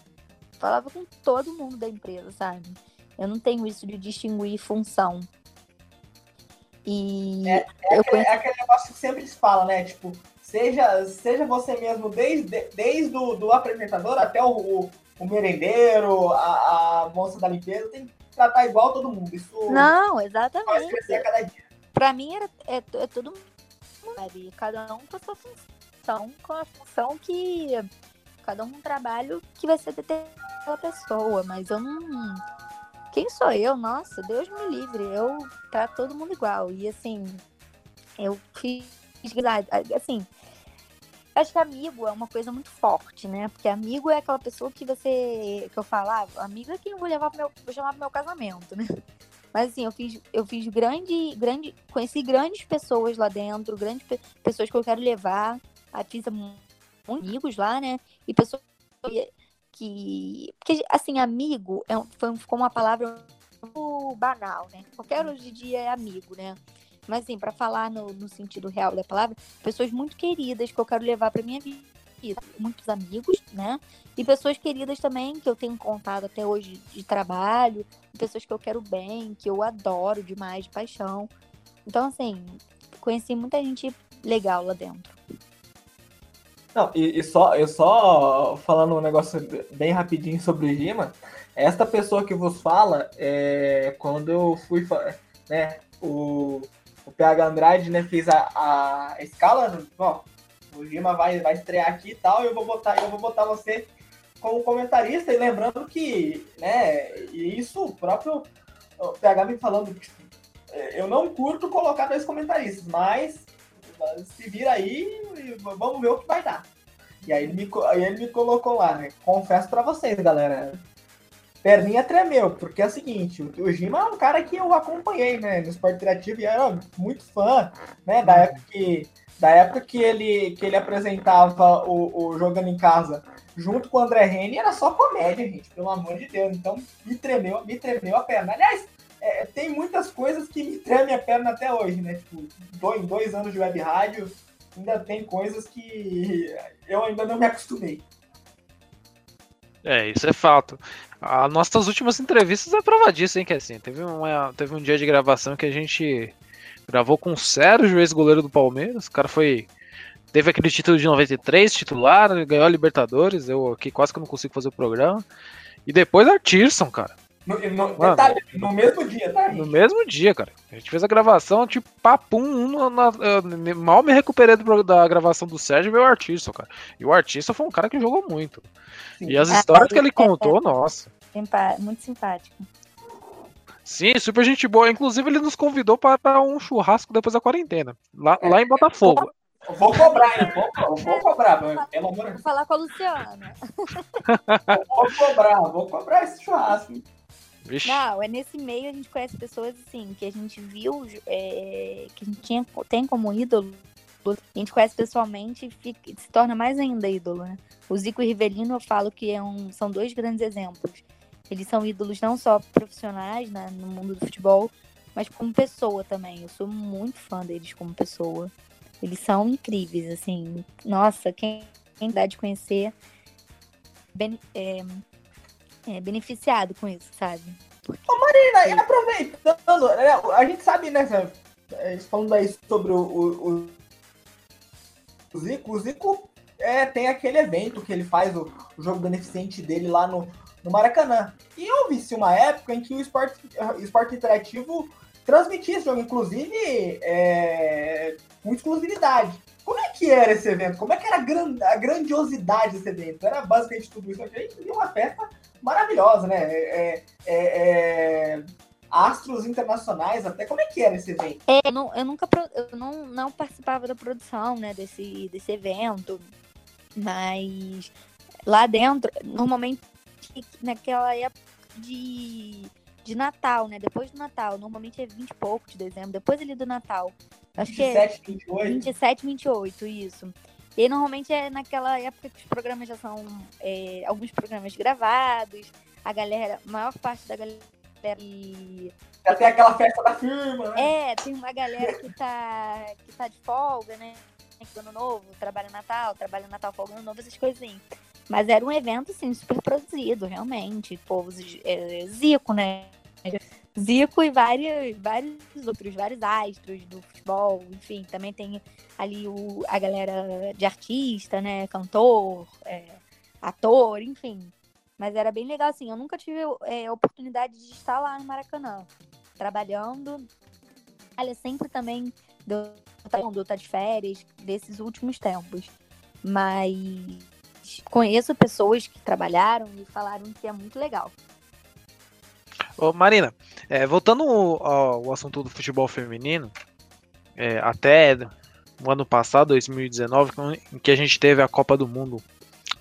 Falava com todo mundo da empresa, sabe? Eu não tenho isso de distinguir função. E É eu aquele, conheci é aquele negócio que sempre se fala, né? Tipo, seja, seja você mesmo desde, desde o do apresentador até o, o, o merendeiro, a, a moça da limpeza, tem que tratar igual todo mundo. Isso Não, faz exatamente. crescer a cada dia. Pra mim era, é, é tudo mundo? Cada um com a sua função, com a função que. Cada um um trabalho que vai ser determinado pela pessoa, mas eu não. Quem sou eu? Nossa, Deus me livre. Eu trato todo mundo igual. E assim, eu fiz. Assim, Acho que amigo é uma coisa muito forte, né? Porque amigo é aquela pessoa que você. que eu falava, ah, amigo é quem eu vou levar pro meu. vou chamar pro meu casamento, né? Mas assim, eu fiz, eu fiz grande, grande. Conheci grandes pessoas lá dentro, grandes pe pessoas que eu quero levar. Ah, fiz amigos lá, né? E pessoas que. Porque, assim, amigo é, foi, ficou uma palavra banal, né? Qualquer hoje em dia é amigo, né? Mas assim, para falar no, no, sentido real da palavra, pessoas muito queridas que eu quero levar para minha vida. Muitos amigos, né? E pessoas queridas também que eu tenho contato até hoje de trabalho, pessoas que eu quero bem, que eu adoro demais, de paixão. Então, assim, conheci muita gente legal lá dentro. Não, e, e só, eu só falando um negócio bem rapidinho sobre o Gima, esta pessoa que vos fala, é, quando eu fui, né, o, o PH Andrade, né, fez a, a escala, ó, o Gima vai, vai estrear aqui e tal, eu vou botar, eu vou botar você como comentarista, e lembrando que, né, e isso o próprio o PH me falando, tipo, eu não curto colocar dois comentaristas, mas se vira aí e vamos ver o que vai dar. E aí ele me, ele me colocou lá, né? Confesso para vocês, galera. Perninha tremeu, porque é o seguinte, o Gima é um cara que eu acompanhei, né, no esporte interativo e era muito fã, né, da época que, da época que ele, que ele apresentava o, o Jogando em Casa junto com o André Rene, era só comédia, gente, pelo amor de Deus. Então, me tremeu, me tremeu a perna. Aliás, é, tem muitas coisas que me tremem a perna até hoje, né? Tipo, dois, dois anos de web rádio, ainda tem coisas que eu ainda não me acostumei. É, isso é fato. As nossas últimas entrevistas é prova disso, hein, que assim, teve, uma, teve um dia de gravação que a gente gravou com o Sérgio, ex-goleiro do Palmeiras, o cara foi... Teve aquele título de 93, titular, ganhou a Libertadores, eu aqui quase que não consigo fazer o programa. E depois a Tirson, cara. No, no, Mano, detalhe, no mesmo dia, tá? No mesmo dia, cara. A gente fez a gravação, tipo, papum, um na, eu, mal me recuperei do, da gravação do Sérgio e veio o Artista, cara. E o Artista foi um cara que jogou muito. Sim. E as histórias que ele contou, nossa. Muito simpático. Sim, super gente boa. Inclusive, ele nos convidou para um churrasco depois da quarentena, lá, lá em Botafogo. Vou cobrar, hein? Vou, vou cobrar, pelo amor de Deus. Vou falar com a Luciana. vou cobrar, vou cobrar esse churrasco. Vixe. Não, é nesse meio a gente conhece pessoas assim, que a gente viu, é, que a gente tinha, tem como ídolo. A gente conhece pessoalmente e fica, se torna mais ainda ídolo, né? O Zico e o Rivelino eu falo que é um, são dois grandes exemplos. Eles são ídolos não só profissionais né, no mundo do futebol, mas como pessoa também. Eu sou muito fã deles como pessoa. Eles são incríveis, assim. Nossa, quem, quem dá de conhecer ben, é, é, beneficiado com isso, sabe? Ô Marina, e aproveitando, né, a gente sabe, né, falando aí sobre o, o, o Zico, o Zico é, tem aquele evento que ele faz, o, o, jogo beneficente dele lá no, no Maracanã. E houve-se uma época em que o esporte, esporte interativo transmitia esse jogo, inclusive é, com exclusividade. Como é que era esse evento? Como é que era a, grandiosidade desse evento? Era basicamente tudo isso aqui e uma festa maravilhosa, né? É, é, é, astros internacionais, até como é que era esse evento? É, eu, não, eu nunca eu não, não participava da produção, né, desse, desse evento, mas lá dentro, normalmente naquela época de, de Natal, né? Depois do Natal, normalmente é 20 e pouco de dezembro, depois ali do Natal. Acho 27, que é 28. 27, 28, isso. E normalmente é naquela época que os programas já são é, alguns programas gravados, a galera, a maior parte da galera. E... Já tem aquela festa da firma, né? É, tem uma galera que tá, que tá de folga, né? Ano novo, trabalha Natal, trabalha Natal, folga ano novo, essas coisinhas. Mas era um evento, assim, super produzido, realmente. Povos é, Zico, né? Zico e vários, vários outros, vários astros do futebol, enfim, também tem ali o, a galera de artista, né, cantor, é, ator, enfim. Mas era bem legal, assim, eu nunca tive é, oportunidade de estar lá no Maracanã, trabalhando. Olha, sempre também deu do estar de férias desses últimos tempos. Mas conheço pessoas que trabalharam e falaram que é muito legal. Ô, Marina, é, voltando ao, ao, assunto do futebol feminino, é, até o ano passado, 2019, em que a gente teve a Copa do Mundo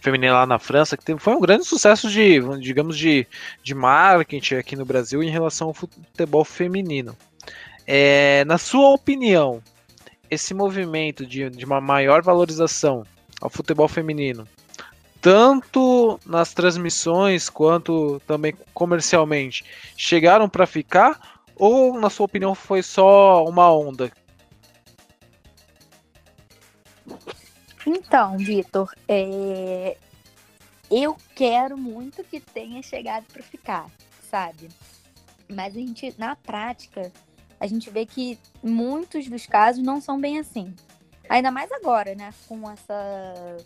feminina lá na França, que foi um grande sucesso de, digamos, de, de marketing aqui no Brasil em relação ao futebol feminino. É, na sua opinião, esse movimento de, de uma maior valorização ao futebol feminino, tanto nas transmissões quanto também comercialmente, chegaram para ficar? Ou, na sua opinião, foi só uma onda Então, Vitor, é... eu quero muito que tenha chegado para ficar, sabe? Mas a gente, na prática, a gente vê que muitos dos casos não são bem assim. Ainda mais agora, né? Com essa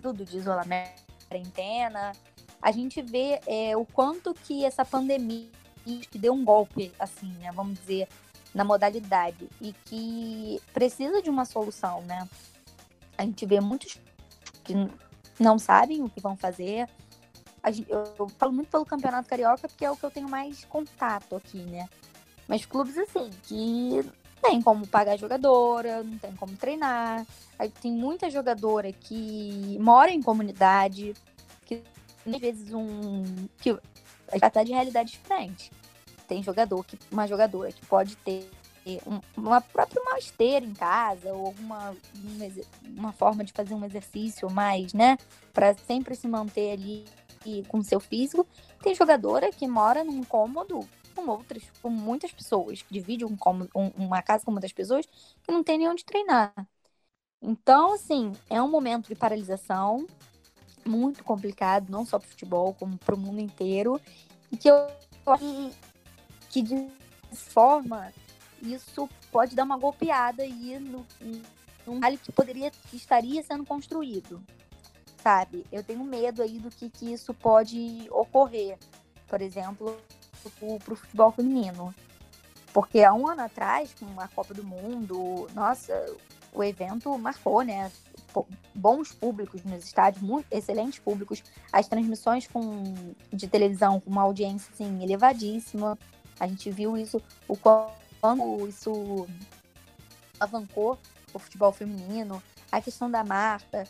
tudo de isolamento, quarentena, a gente vê é, o quanto que essa pandemia que deu um golpe, assim, né? Vamos dizer, na modalidade e que precisa de uma solução, né? A gente vê muitos que não sabem o que vão fazer. Gente, eu, falo muito pelo Campeonato Carioca porque é o que eu tenho mais contato aqui, né? Mas clubes assim, que tem como pagar jogadora, não tem como treinar. Aí tem muita jogadora que mora em comunidade, que às vezes um. que já tá de realidade diferente. Tem jogador que. Uma jogadora que pode ter uma própria uma esteira em casa ou alguma uma forma de fazer um exercício mais, né, para sempre se manter ali com seu físico. Tem jogadora que mora num cômodo com outras, com muitas pessoas, divide um um, uma casa com muitas pessoas que não tem nem onde treinar. Então, assim, é um momento de paralisação muito complicado, não só para o futebol, como para o mundo inteiro, e que eu acho que de forma isso pode dar uma golpeada aí no, num vale que poderia, que estaria sendo construído, sabe? Eu tenho medo aí do que, que isso pode ocorrer, por exemplo, para o futebol feminino. Porque há um ano atrás, com a Copa do Mundo, nossa, o evento marcou, né? Bons públicos nos estádios, muito, excelentes públicos, as transmissões com, de televisão com uma audiência assim, elevadíssima. A gente viu isso, o quanto isso alavancou o futebol feminino, a questão da marca,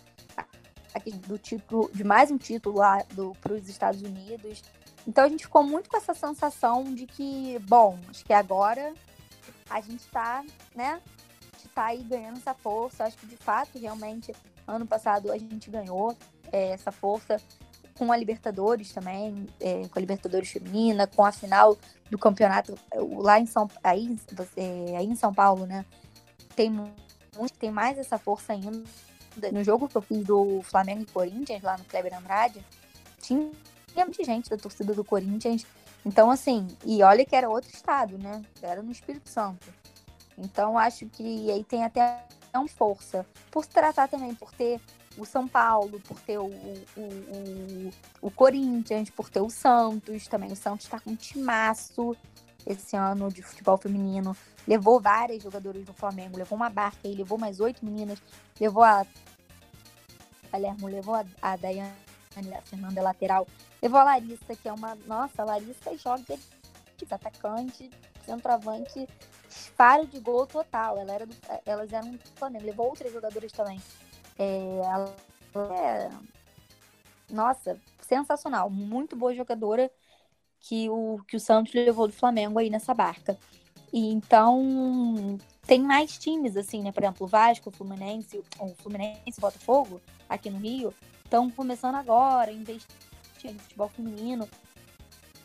do título, de mais um título lá para os Estados Unidos. Então a gente ficou muito com essa sensação de que, bom, acho que agora a gente está, né? está aí ganhando essa força. Acho que de fato, realmente, ano passado a gente ganhou é, essa força com a Libertadores também, é, com a Libertadores feminina, com a final do campeonato lá em São aí, é, aí em São Paulo, né? Tem tem mais essa força ainda. No jogo que eu fiz do Flamengo e Corinthians lá no Kleber Andrade, tinha muita gente da torcida do Corinthians. Então, assim, e olha que era outro estado, né? Era no Espírito Santo. Então, acho que aí tem até uma força. Por se tratar também, por ter o São Paulo, por ter o, o, o, o Corinthians, por ter o Santos também. O Santos está com um timaço esse ano de futebol feminino. Levou várias jogadoras do Flamengo, levou uma barca aí, levou mais oito meninas, levou a Palermo, levou a, a a Fernanda lateral, levou a Larissa, que é uma. Nossa, a Larissa joga de atacante, centroavante, faro de gol total. Ela era do, elas eram do Flamengo, levou outras jogadoras também. É, ela é, nossa, sensacional, muito boa jogadora que o, que o Santos levou do Flamengo aí nessa barca. E então tem mais times, assim, né? Por exemplo, o Vasco, o Fluminense, o Fluminense o Botafogo, aqui no Rio, estão começando agora a em futebol feminino.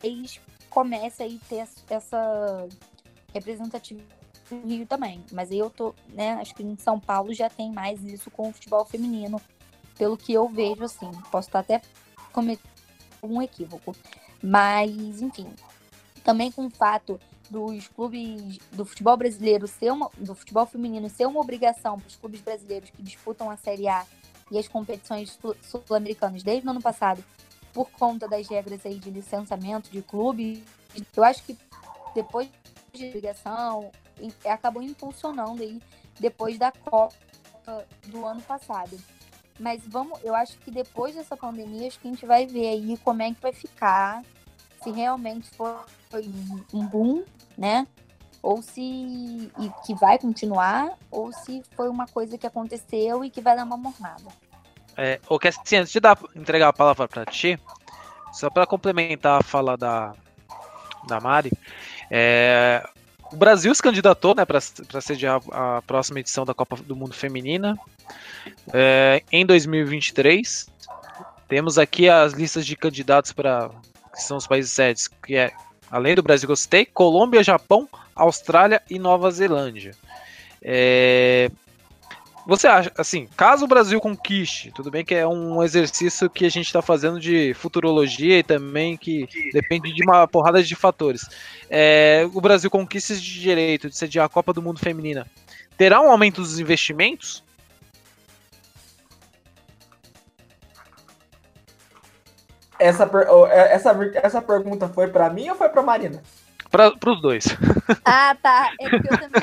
Eles começam a ter essa representatividade no Rio também. Mas eu tô, né, acho que em São Paulo já tem mais isso com o futebol feminino, pelo que eu vejo, assim. Posso estar até cometendo um equívoco. Mas, enfim, também com o fato dos clubes do futebol brasileiro ser uma, do futebol feminino ser uma obrigação para os clubes brasileiros que disputam a Série A e as competições sul-americanas desde o ano passado, por conta das regras aí de licenciamento de clube, eu acho que depois de obrigação, acabou impulsionando aí depois da Copa do ano passado. Mas vamos, eu acho que depois dessa pandemia, acho que a gente vai ver aí como é que vai ficar, se realmente foi um boom, né? ou se e que vai continuar, ou se foi uma coisa que aconteceu e que vai dar uma mornada. É, que assim, antes de dar, entregar a palavra para ti, só para complementar a fala da, da Mari, é, o Brasil se candidatou né, para sediar a próxima edição da Copa do Mundo Feminina é, em 2023. Temos aqui as listas de candidatos para que são os países sedes, que é além do Brasil, gostei, Colômbia, Japão, Austrália e Nova Zelândia. É, você acha, assim, caso o Brasil conquiste, tudo bem que é um exercício que a gente está fazendo de futurologia e também que depende de uma porrada de fatores. É, o Brasil conquista esse direito de sediar a Copa do Mundo Feminina. Terá um aumento dos investimentos? Essa, é, essa, essa pergunta foi para mim ou foi para Marina? Para os dois. Ah, tá. É porque eu também.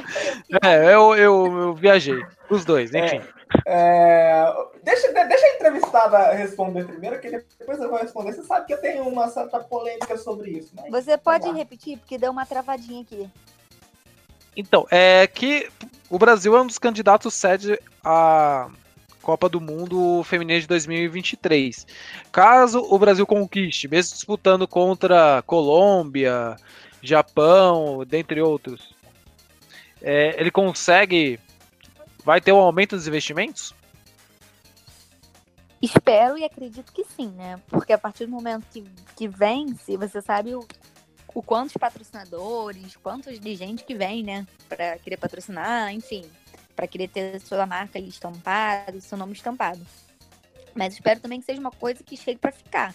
é, eu, eu, eu viajei. Os dois, é, enfim. É, é, deixa, deixa a entrevistada responder primeiro, que depois eu vou responder. Você sabe que eu tenho uma certa polêmica sobre isso. Mas... Você pode repetir, porque deu uma travadinha aqui. Então, é que o Brasil é um dos candidatos sede à Copa do Mundo Feminina de 2023. Caso o Brasil conquiste, mesmo disputando contra Colômbia, Japão, dentre outros, é, ele consegue. Vai ter um aumento dos investimentos? Espero e acredito que sim, né? Porque a partir do momento que, que vence, você sabe o, o quantos patrocinadores, quantos de gente que vem, né? Pra querer patrocinar, enfim, para querer ter sua marca ali estampada, seu nome estampado. Mas espero também que seja uma coisa que chegue para ficar.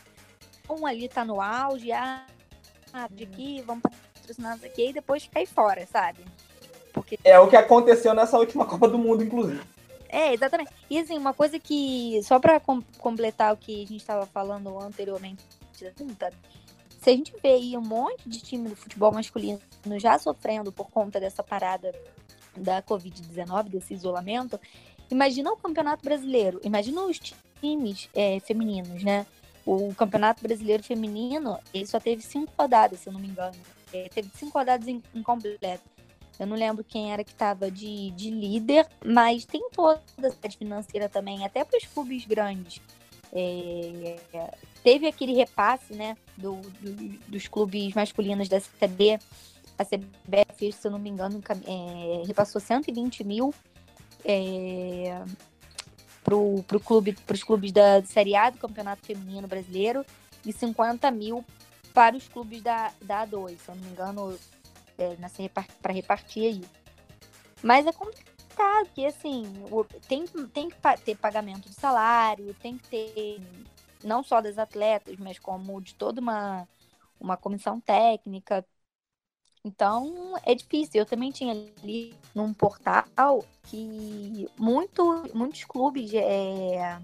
Um ali tá no auge, ah, de aqui, vamos patrocinar isso aqui e depois cair fora, sabe? Porque... É o que aconteceu nessa última Copa do Mundo, inclusive. É, exatamente. E assim, uma coisa que, só para com completar o que a gente estava falando anteriormente, se a gente vê aí um monte de time do futebol masculino já sofrendo por conta dessa parada da Covid-19, desse isolamento, imagina o Campeonato Brasileiro, imagina os times é, femininos, né? O Campeonato Brasileiro Feminino, ele só teve cinco rodadas, se eu não me engano. Teve cinco rodadas incompletas. Eu não lembro quem era que estava de, de líder, mas tem toda a financeira também, até para os clubes grandes. É, teve aquele repasse né, do, do, dos clubes masculinos da CB. A CBF, se eu não me engano, é, repassou 120 mil é, pro, pro clube, os clubes da Série A do Campeonato Feminino Brasileiro e 50 mil para os clubes da, da A2. Se eu não me engano, é, para repartir aí. Mas é complicado, porque assim, tem, tem que ter pagamento de salário, tem que ter não só das atletas, mas como de toda uma, uma comissão técnica. Então é difícil. Eu também tinha ali num portal que muito, muitos clubes é,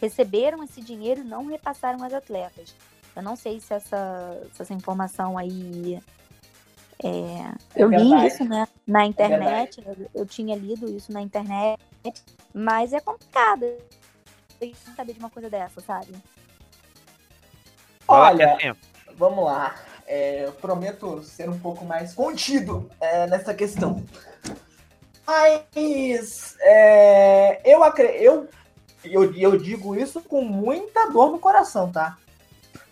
receberam esse dinheiro e não repassaram as atletas. Eu não sei se essa, se essa informação aí. É, eu é li isso né, na é internet, é eu, eu, tinha lido isso na internet, mas é complicado saber de uma coisa dessa, sabe? Olha, vamos lá. É, eu prometo ser um pouco mais contido é, nessa questão. Mas é, eu, eu, eu, eu digo isso com muita dor no coração, tá?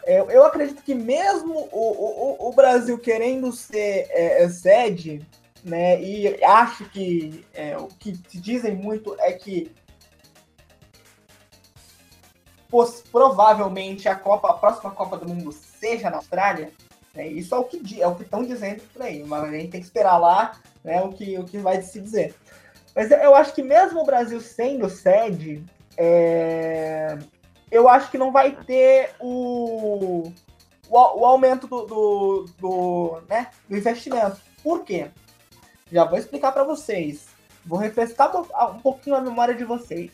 Eu, eu acredito que mesmo o, o, o Brasil querendo ser é, é, sede, né, e acho que é, o que se dizem muito é que poss, provavelmente a Copa, a próxima Copa do Mundo seja na Austrália, né, isso é o que é o que estão dizendo por aí, mas a gente tem que esperar lá, né, o que o que vai se dizer. Mas eu acho que mesmo o Brasil sendo sede, é, eu acho que não vai ter o, o, o aumento do, do, do, né, do investimento. Por quê? Já vou explicar para vocês. Vou refrescar um pouquinho a memória de vocês.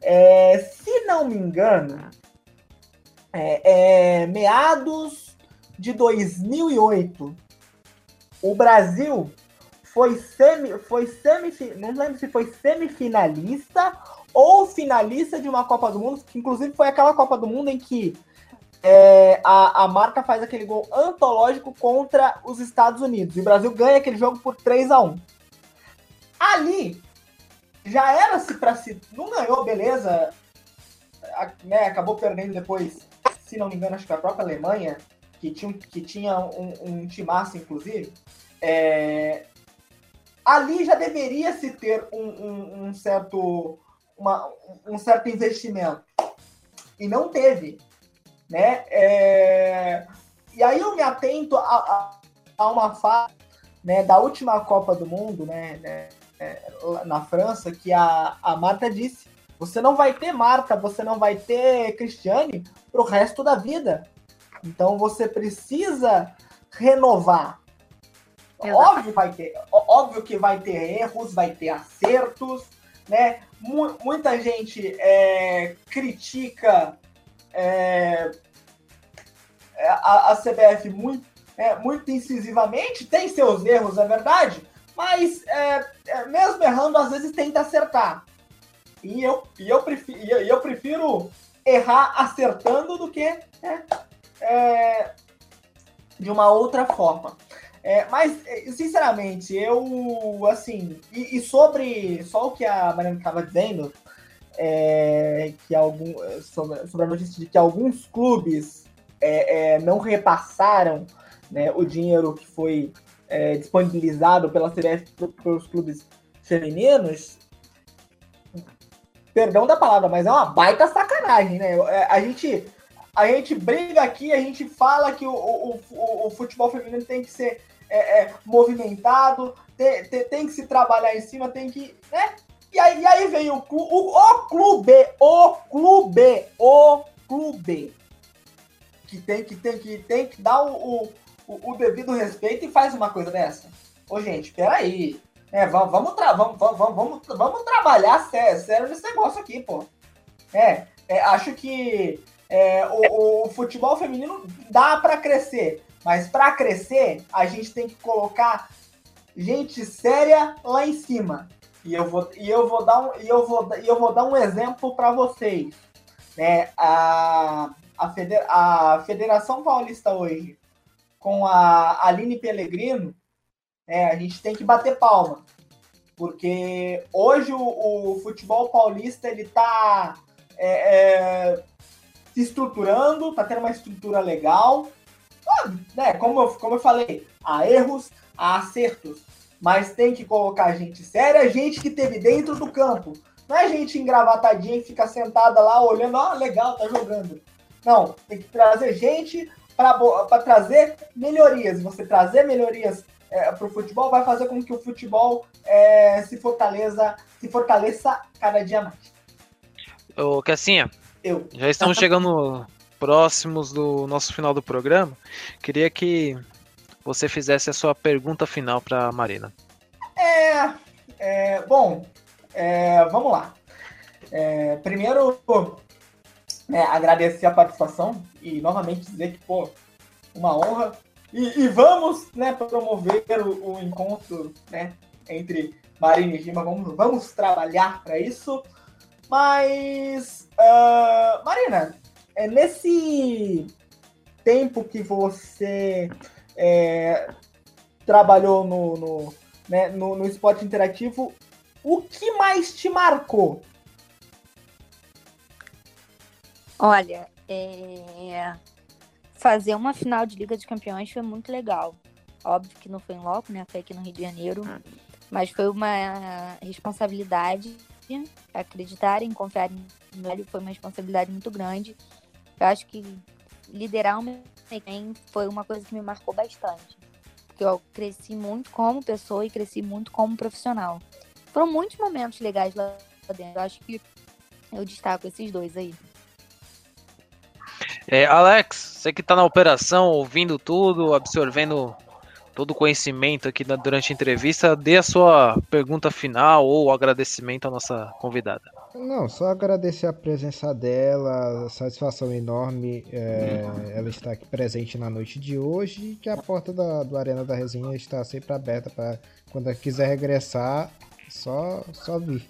É, se não me engano, é, é, meados de 2008, o Brasil foi semi, foi semi, não lembro se foi semifinalista ou finalista de uma Copa do Mundo, que inclusive foi aquela Copa do Mundo em que é, a, a marca faz aquele gol antológico contra os Estados Unidos. E o Brasil ganha aquele jogo por 3 a 1 Ali, já era-se para se. Não ganhou, beleza. A, né, acabou perdendo depois, se não me engano, acho que a própria Alemanha, que tinha, que tinha um, um timaço, inclusive. É, ali já deveria se ter um, um, um certo, uma, um certo investimento. E não teve. Né? É... E aí eu me atento a, a, a uma fase né, da última Copa do Mundo, né, né, é, na França, que a, a Marta disse: você não vai ter Marta, você não vai ter Cristiane para o resto da vida. Então você precisa renovar. Óbvio, vai ter, óbvio que vai ter erros, vai ter acertos, né? Muita gente é, critica é, é, a, a, CBF muito, é, muito incisivamente, tem seus erros, é verdade, mas é, é, mesmo errando, às vezes tenta acertar. E eu, e eu, prefiro, e eu prefiro errar acertando do que né, é, de uma outra forma. É, mas, sinceramente, eu, assim, e, e, sobre só o que a Mariana estava dizendo, é, que algum, sobre, sobre, a notícia de que alguns clubes é, é não repassaram né, o dinheiro que foi é, disponibilizado pela CBF para os clubes femininos, perdão da palavra, mas é uma baita sacanagem, né? É, a gente, a gente briga aqui, a gente fala que o, o, o, o futebol feminino tem que ser é, é, movimentado, tem, tem, tem, que se trabalhar em cima, tem que. Né? E aí, e aí vem o, o, o clube, o clube, o clube. Que tem que, tem que, tem que dar o, o, o devido respeito e faz uma coisa dessa. Ô, gente, peraí. É, vamos, vamos, vamos, vamos, vamos trabalhar sério, sério nesse negócio aqui, pô. É, é acho que é, o, o, futebol feminino dá para crescer, mas para crescer a gente tem que colocar gente séria lá em cima. E eu vou, e eu vou dar um, e eu vou, e eu vou dar um exemplo para vocês. Né? A, a, feder, a Federação Paulista hoje, com a Aline Pellegrino, é, a gente tem que bater palma. Porque hoje o, o futebol paulista ele está é, é, se estruturando, está tendo uma estrutura legal. Ah, né, como, eu, como eu falei, há erros, há acertos. Mas tem que colocar gente séria, gente que teve dentro do campo. Não é gente engravatadinha e fica sentada lá olhando, ó, oh, legal, tá jogando. Não, tem que trazer gente para trazer melhorias. Você trazer melhorias é, para o futebol vai fazer com que o futebol é, se fortaleça, se fortaleça cada dia mais. Ô, Cassinha, eu. já estamos chegando próximos do nosso final do programa. Queria que você fizesse a sua pergunta final para a Marina. É, é bom, é, vamos lá. É, primeiro, né, agradecer a participação e novamente dizer que, pô, uma honra e, e vamos né, promover o, o, encontro né, entre Marina e Gima. Vamos, vamos trabalhar para isso. Mas, uh, Marina, é nesse tempo que você é, trabalhou no, no, né, no, no esporte interativo, o que mais te marcou? Olha, é fazer uma final de Liga de Campeões foi muito legal. Óbvio que não foi em loco, né? Foi aqui no Rio de Janeiro. Mas foi uma responsabilidade. Acreditar em confiar em velho foi uma responsabilidade muito grande. Eu acho que liderar uma equipe foi uma coisa que me marcou bastante. Porque eu cresci muito como pessoa e cresci muito como profissional. Foram muitos momentos legais lá dentro. Eu acho que eu destaco esses dois aí. É, Alex, você que está na operação, ouvindo tudo, absorvendo todo o conhecimento aqui durante a entrevista, dê a sua pergunta final ou agradecimento à nossa convidada. Não, só agradecer a presença dela, satisfação enorme é, ela estar aqui presente na noite de hoje e que a porta da, do Arena da Resenha está sempre aberta para quando ela quiser regressar, só, só vir.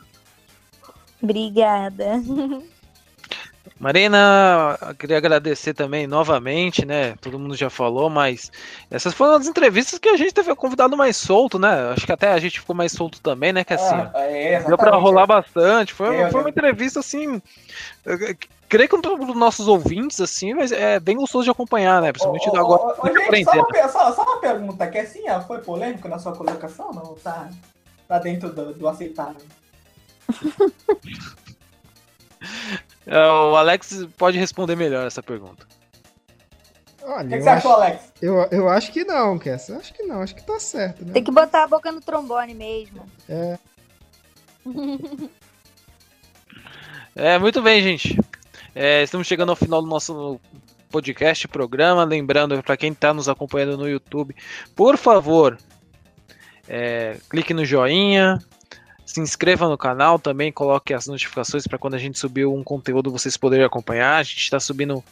Obrigada. Marina, queria agradecer também novamente, né? Todo mundo já falou, mas essas foram as entrevistas que a gente teve convidado mais solto, né? Acho que até a gente ficou mais solto também, né, Cassinho? Ah, é, Deu pra rolar bastante. Foi, É, foi uma né? entrevista assim. Creio que para os nossos ouvintes, assim, mas é bem gostoso de acompanhar, né? Principalmente Ô, ô, agora. na gente, só uma, per- só, só uma pergunta, que assim, ó, foi polêmico na sua colocação? Não, tá, tá dentro do, do aceitável. É, O Alex pode responder melhor essa pergunta. O Olha, que, que eu você acho, achou, Alex? eu, eu acho que não, Kessa. Acho que não, acho que tá certo, né? Tem que botar a boca no trombone mesmo. É, É, muito bem, gente. É, estamos chegando ao final do nosso podcast, programa. Lembrando, para quem está nos acompanhando no YouTube, por favor, é, clique no joinha, se inscreva no canal também, coloque as notificações para quando a gente subir um conteúdo vocês poderem acompanhar. A gente está subindo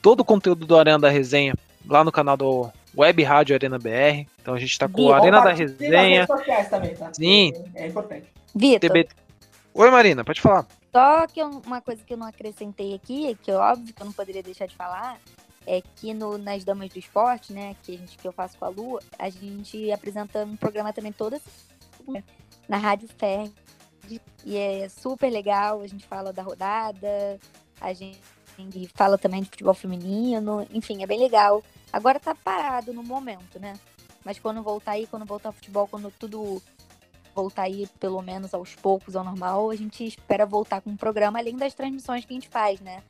todo o conteúdo do Arena da Resenha lá no canal do Web Rádio Arena BR. Então a gente está com o? Arena da Resenha. também, tá? Sim. É, é importante. Vitor, TB... Oi, Marina, pode falar. Só que uma coisa que eu não acrescentei aqui, que é óbvio que eu não poderia deixar de falar, é que no, nas Damas do Esporte, né, que, a gente, que eu faço com a Lu, a gente apresenta um programa também toda na Rádio Fer. E é super legal, a gente fala da rodada, a gente fala também de futebol feminino, enfim, é bem legal. Agora tá parado no momento, né? Mas quando voltar aí, quando voltar futebol, quando tudo voltar aí, pelo menos aos poucos ao normal, a gente espera voltar com um programa, além das transmissões que a gente faz, né?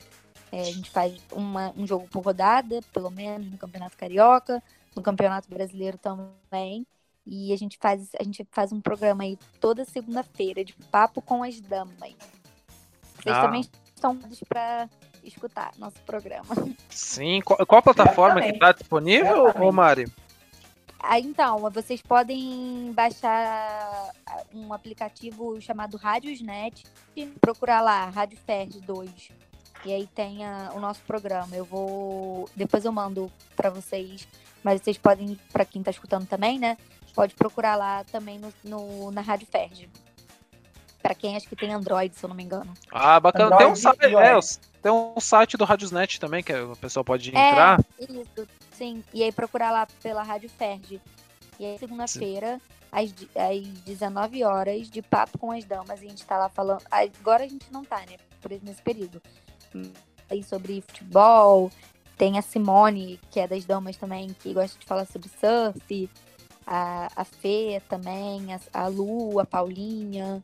É, a gente faz uma- um jogo por rodada, pelo menos, no Campeonato Carioca, no Campeonato Brasileiro também. E a gente faz, a gente faz um programa aí toda segunda-feira de papo com as damas. Vocês Ah. também estão para escutar nosso programa. Sim, qual, qual a plataforma que está disponível, Certamente. ô Mari? Ah, então, vocês podem baixar um aplicativo chamado Radiosnet e procurar lá, Rádio Ferd 2. E aí tem a- o nosso programa. Eu vou. Depois eu mando pra vocês. Mas vocês podem, pra quem tá escutando também, né? Pode procurar lá também no, no- na Rádio Ferd. Pra quem acho que tem Android, se eu não me engano. Ah, bacana. Tem um, Android site, é, tem um site do Radiosnet também, que o pessoal pode É. entrar. Isso, sim. E aí procurar lá pela Rádio Ferdi. E aí segunda-feira, às, às 19 horas, de papo com as damas. E a gente tá lá falando. Agora a gente não tá, né? Por esse- nesse período. Aí sobre futebol. Tem a Simone, que é das damas também, que gosta de falar sobre surf. A, a Fê também, a, a Lu, a Paulinha.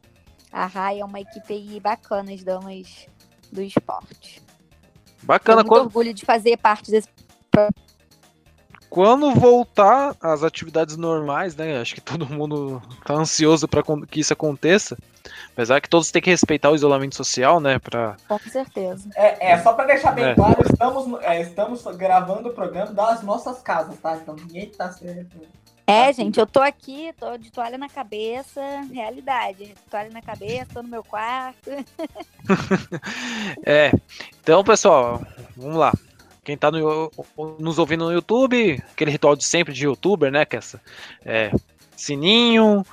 A Rai é uma equipe aí bacana, as damas do esporte. Bacana. Tenho Quando, orgulho de fazer parte desse quando voltar às atividades normais, né? Acho que todo mundo tá ansioso para que isso aconteça. Apesar que todos têm que respeitar o isolamento social, né? Pra... Com certeza. É, é, só pra deixar bem É. claro, estamos, é, estamos gravando o programa das nossas casas, tá? Então ninguém tá certo. É, Assim. gente, eu tô aqui, tô de toalha na cabeça, realidade. Toalha na cabeça, tô no meu quarto. É. Então, pessoal, vamos lá. Quem tá no- nos ouvindo no YouTube, aquele ritual de sempre de youtuber, né? Que é é, sininho,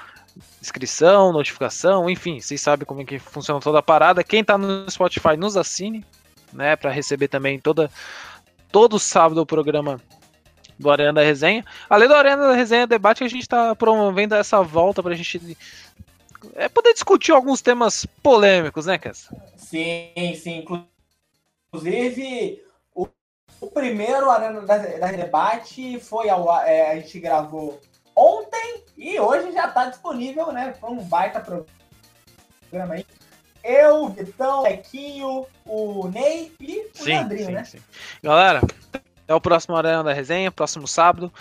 inscrição, notificação, enfim, vocês sabem como é que funciona toda a parada. Quem tá no Spotify, nos assine, né? Pra receber também toda, todo sábado o programa do Arena da Resenha. Além do Arena da Resenha Debate, a gente tá promovendo essa volta pra gente é, poder discutir alguns temas polêmicos, né, Kessa? Sim, sim. Inclusive, o, o primeiro Arena da, da Debate foi ao é, a gente gravou ontem e hoje já tá disponível, né? Foi um baita programa aí. Eu, Vitão, Lequinho, o Ney e o Leandrinho, né? sim. Galera, até o próximo Arena da Resenha, próximo sábado.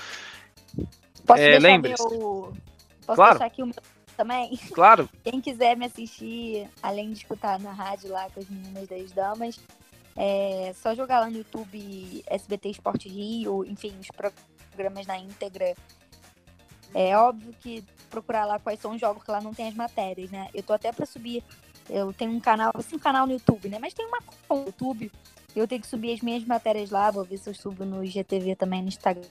Posso É, deixar meu. Posso Claro. deixar aqui o meu também? Claro, Quem quiser me assistir, além de escutar na rádio lá com as meninas das damas, é só jogar lá no YouTube SBT Esporte Rio, enfim, os programas na íntegra. É óbvio que procurar lá quais são os jogos, que lá não tem as matérias, né? Eu tô até pra subir. Eu tenho um canal, assim, um canal no YouTube, né? Mas tem uma conta no YouTube. Eu tenho que subir as minhas matérias lá, vou ver se eu subo no IGTV também no Instagram.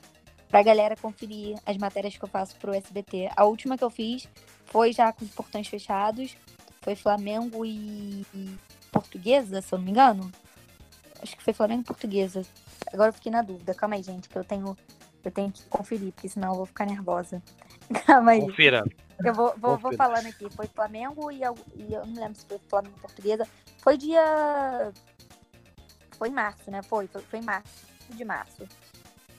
Pra galera conferir as matérias que eu faço pro SBT. A última que eu fiz foi já com os portões fechados. Foi Flamengo e e Portuguesa, se eu não me engano. Acho que foi Flamengo e Portuguesa. Agora eu fiquei na dúvida. Calma aí, gente, que eu tenho, eu tenho que conferir, porque senão eu vou ficar nervosa. Calma aí. Confira. Eu vou, vou, vou falando aqui. Foi Flamengo e eu, e eu não lembro se foi Flamengo e Portuguesa. Foi dia. Foi em março, né? Foi, foi, foi em março de março.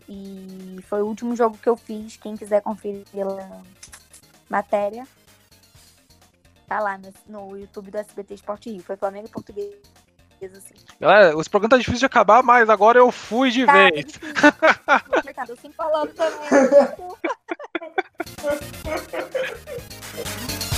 E foi o último jogo que eu fiz. Quem quiser conferir a matéria, tá lá no, no YouTube do SBT Esporte Rio. Foi Flamengo e Portuguesa, assim. Galera, esse programa tá difícil de acabar, mas agora eu fui de Tá, vez. Complicado, eu sempre falando também.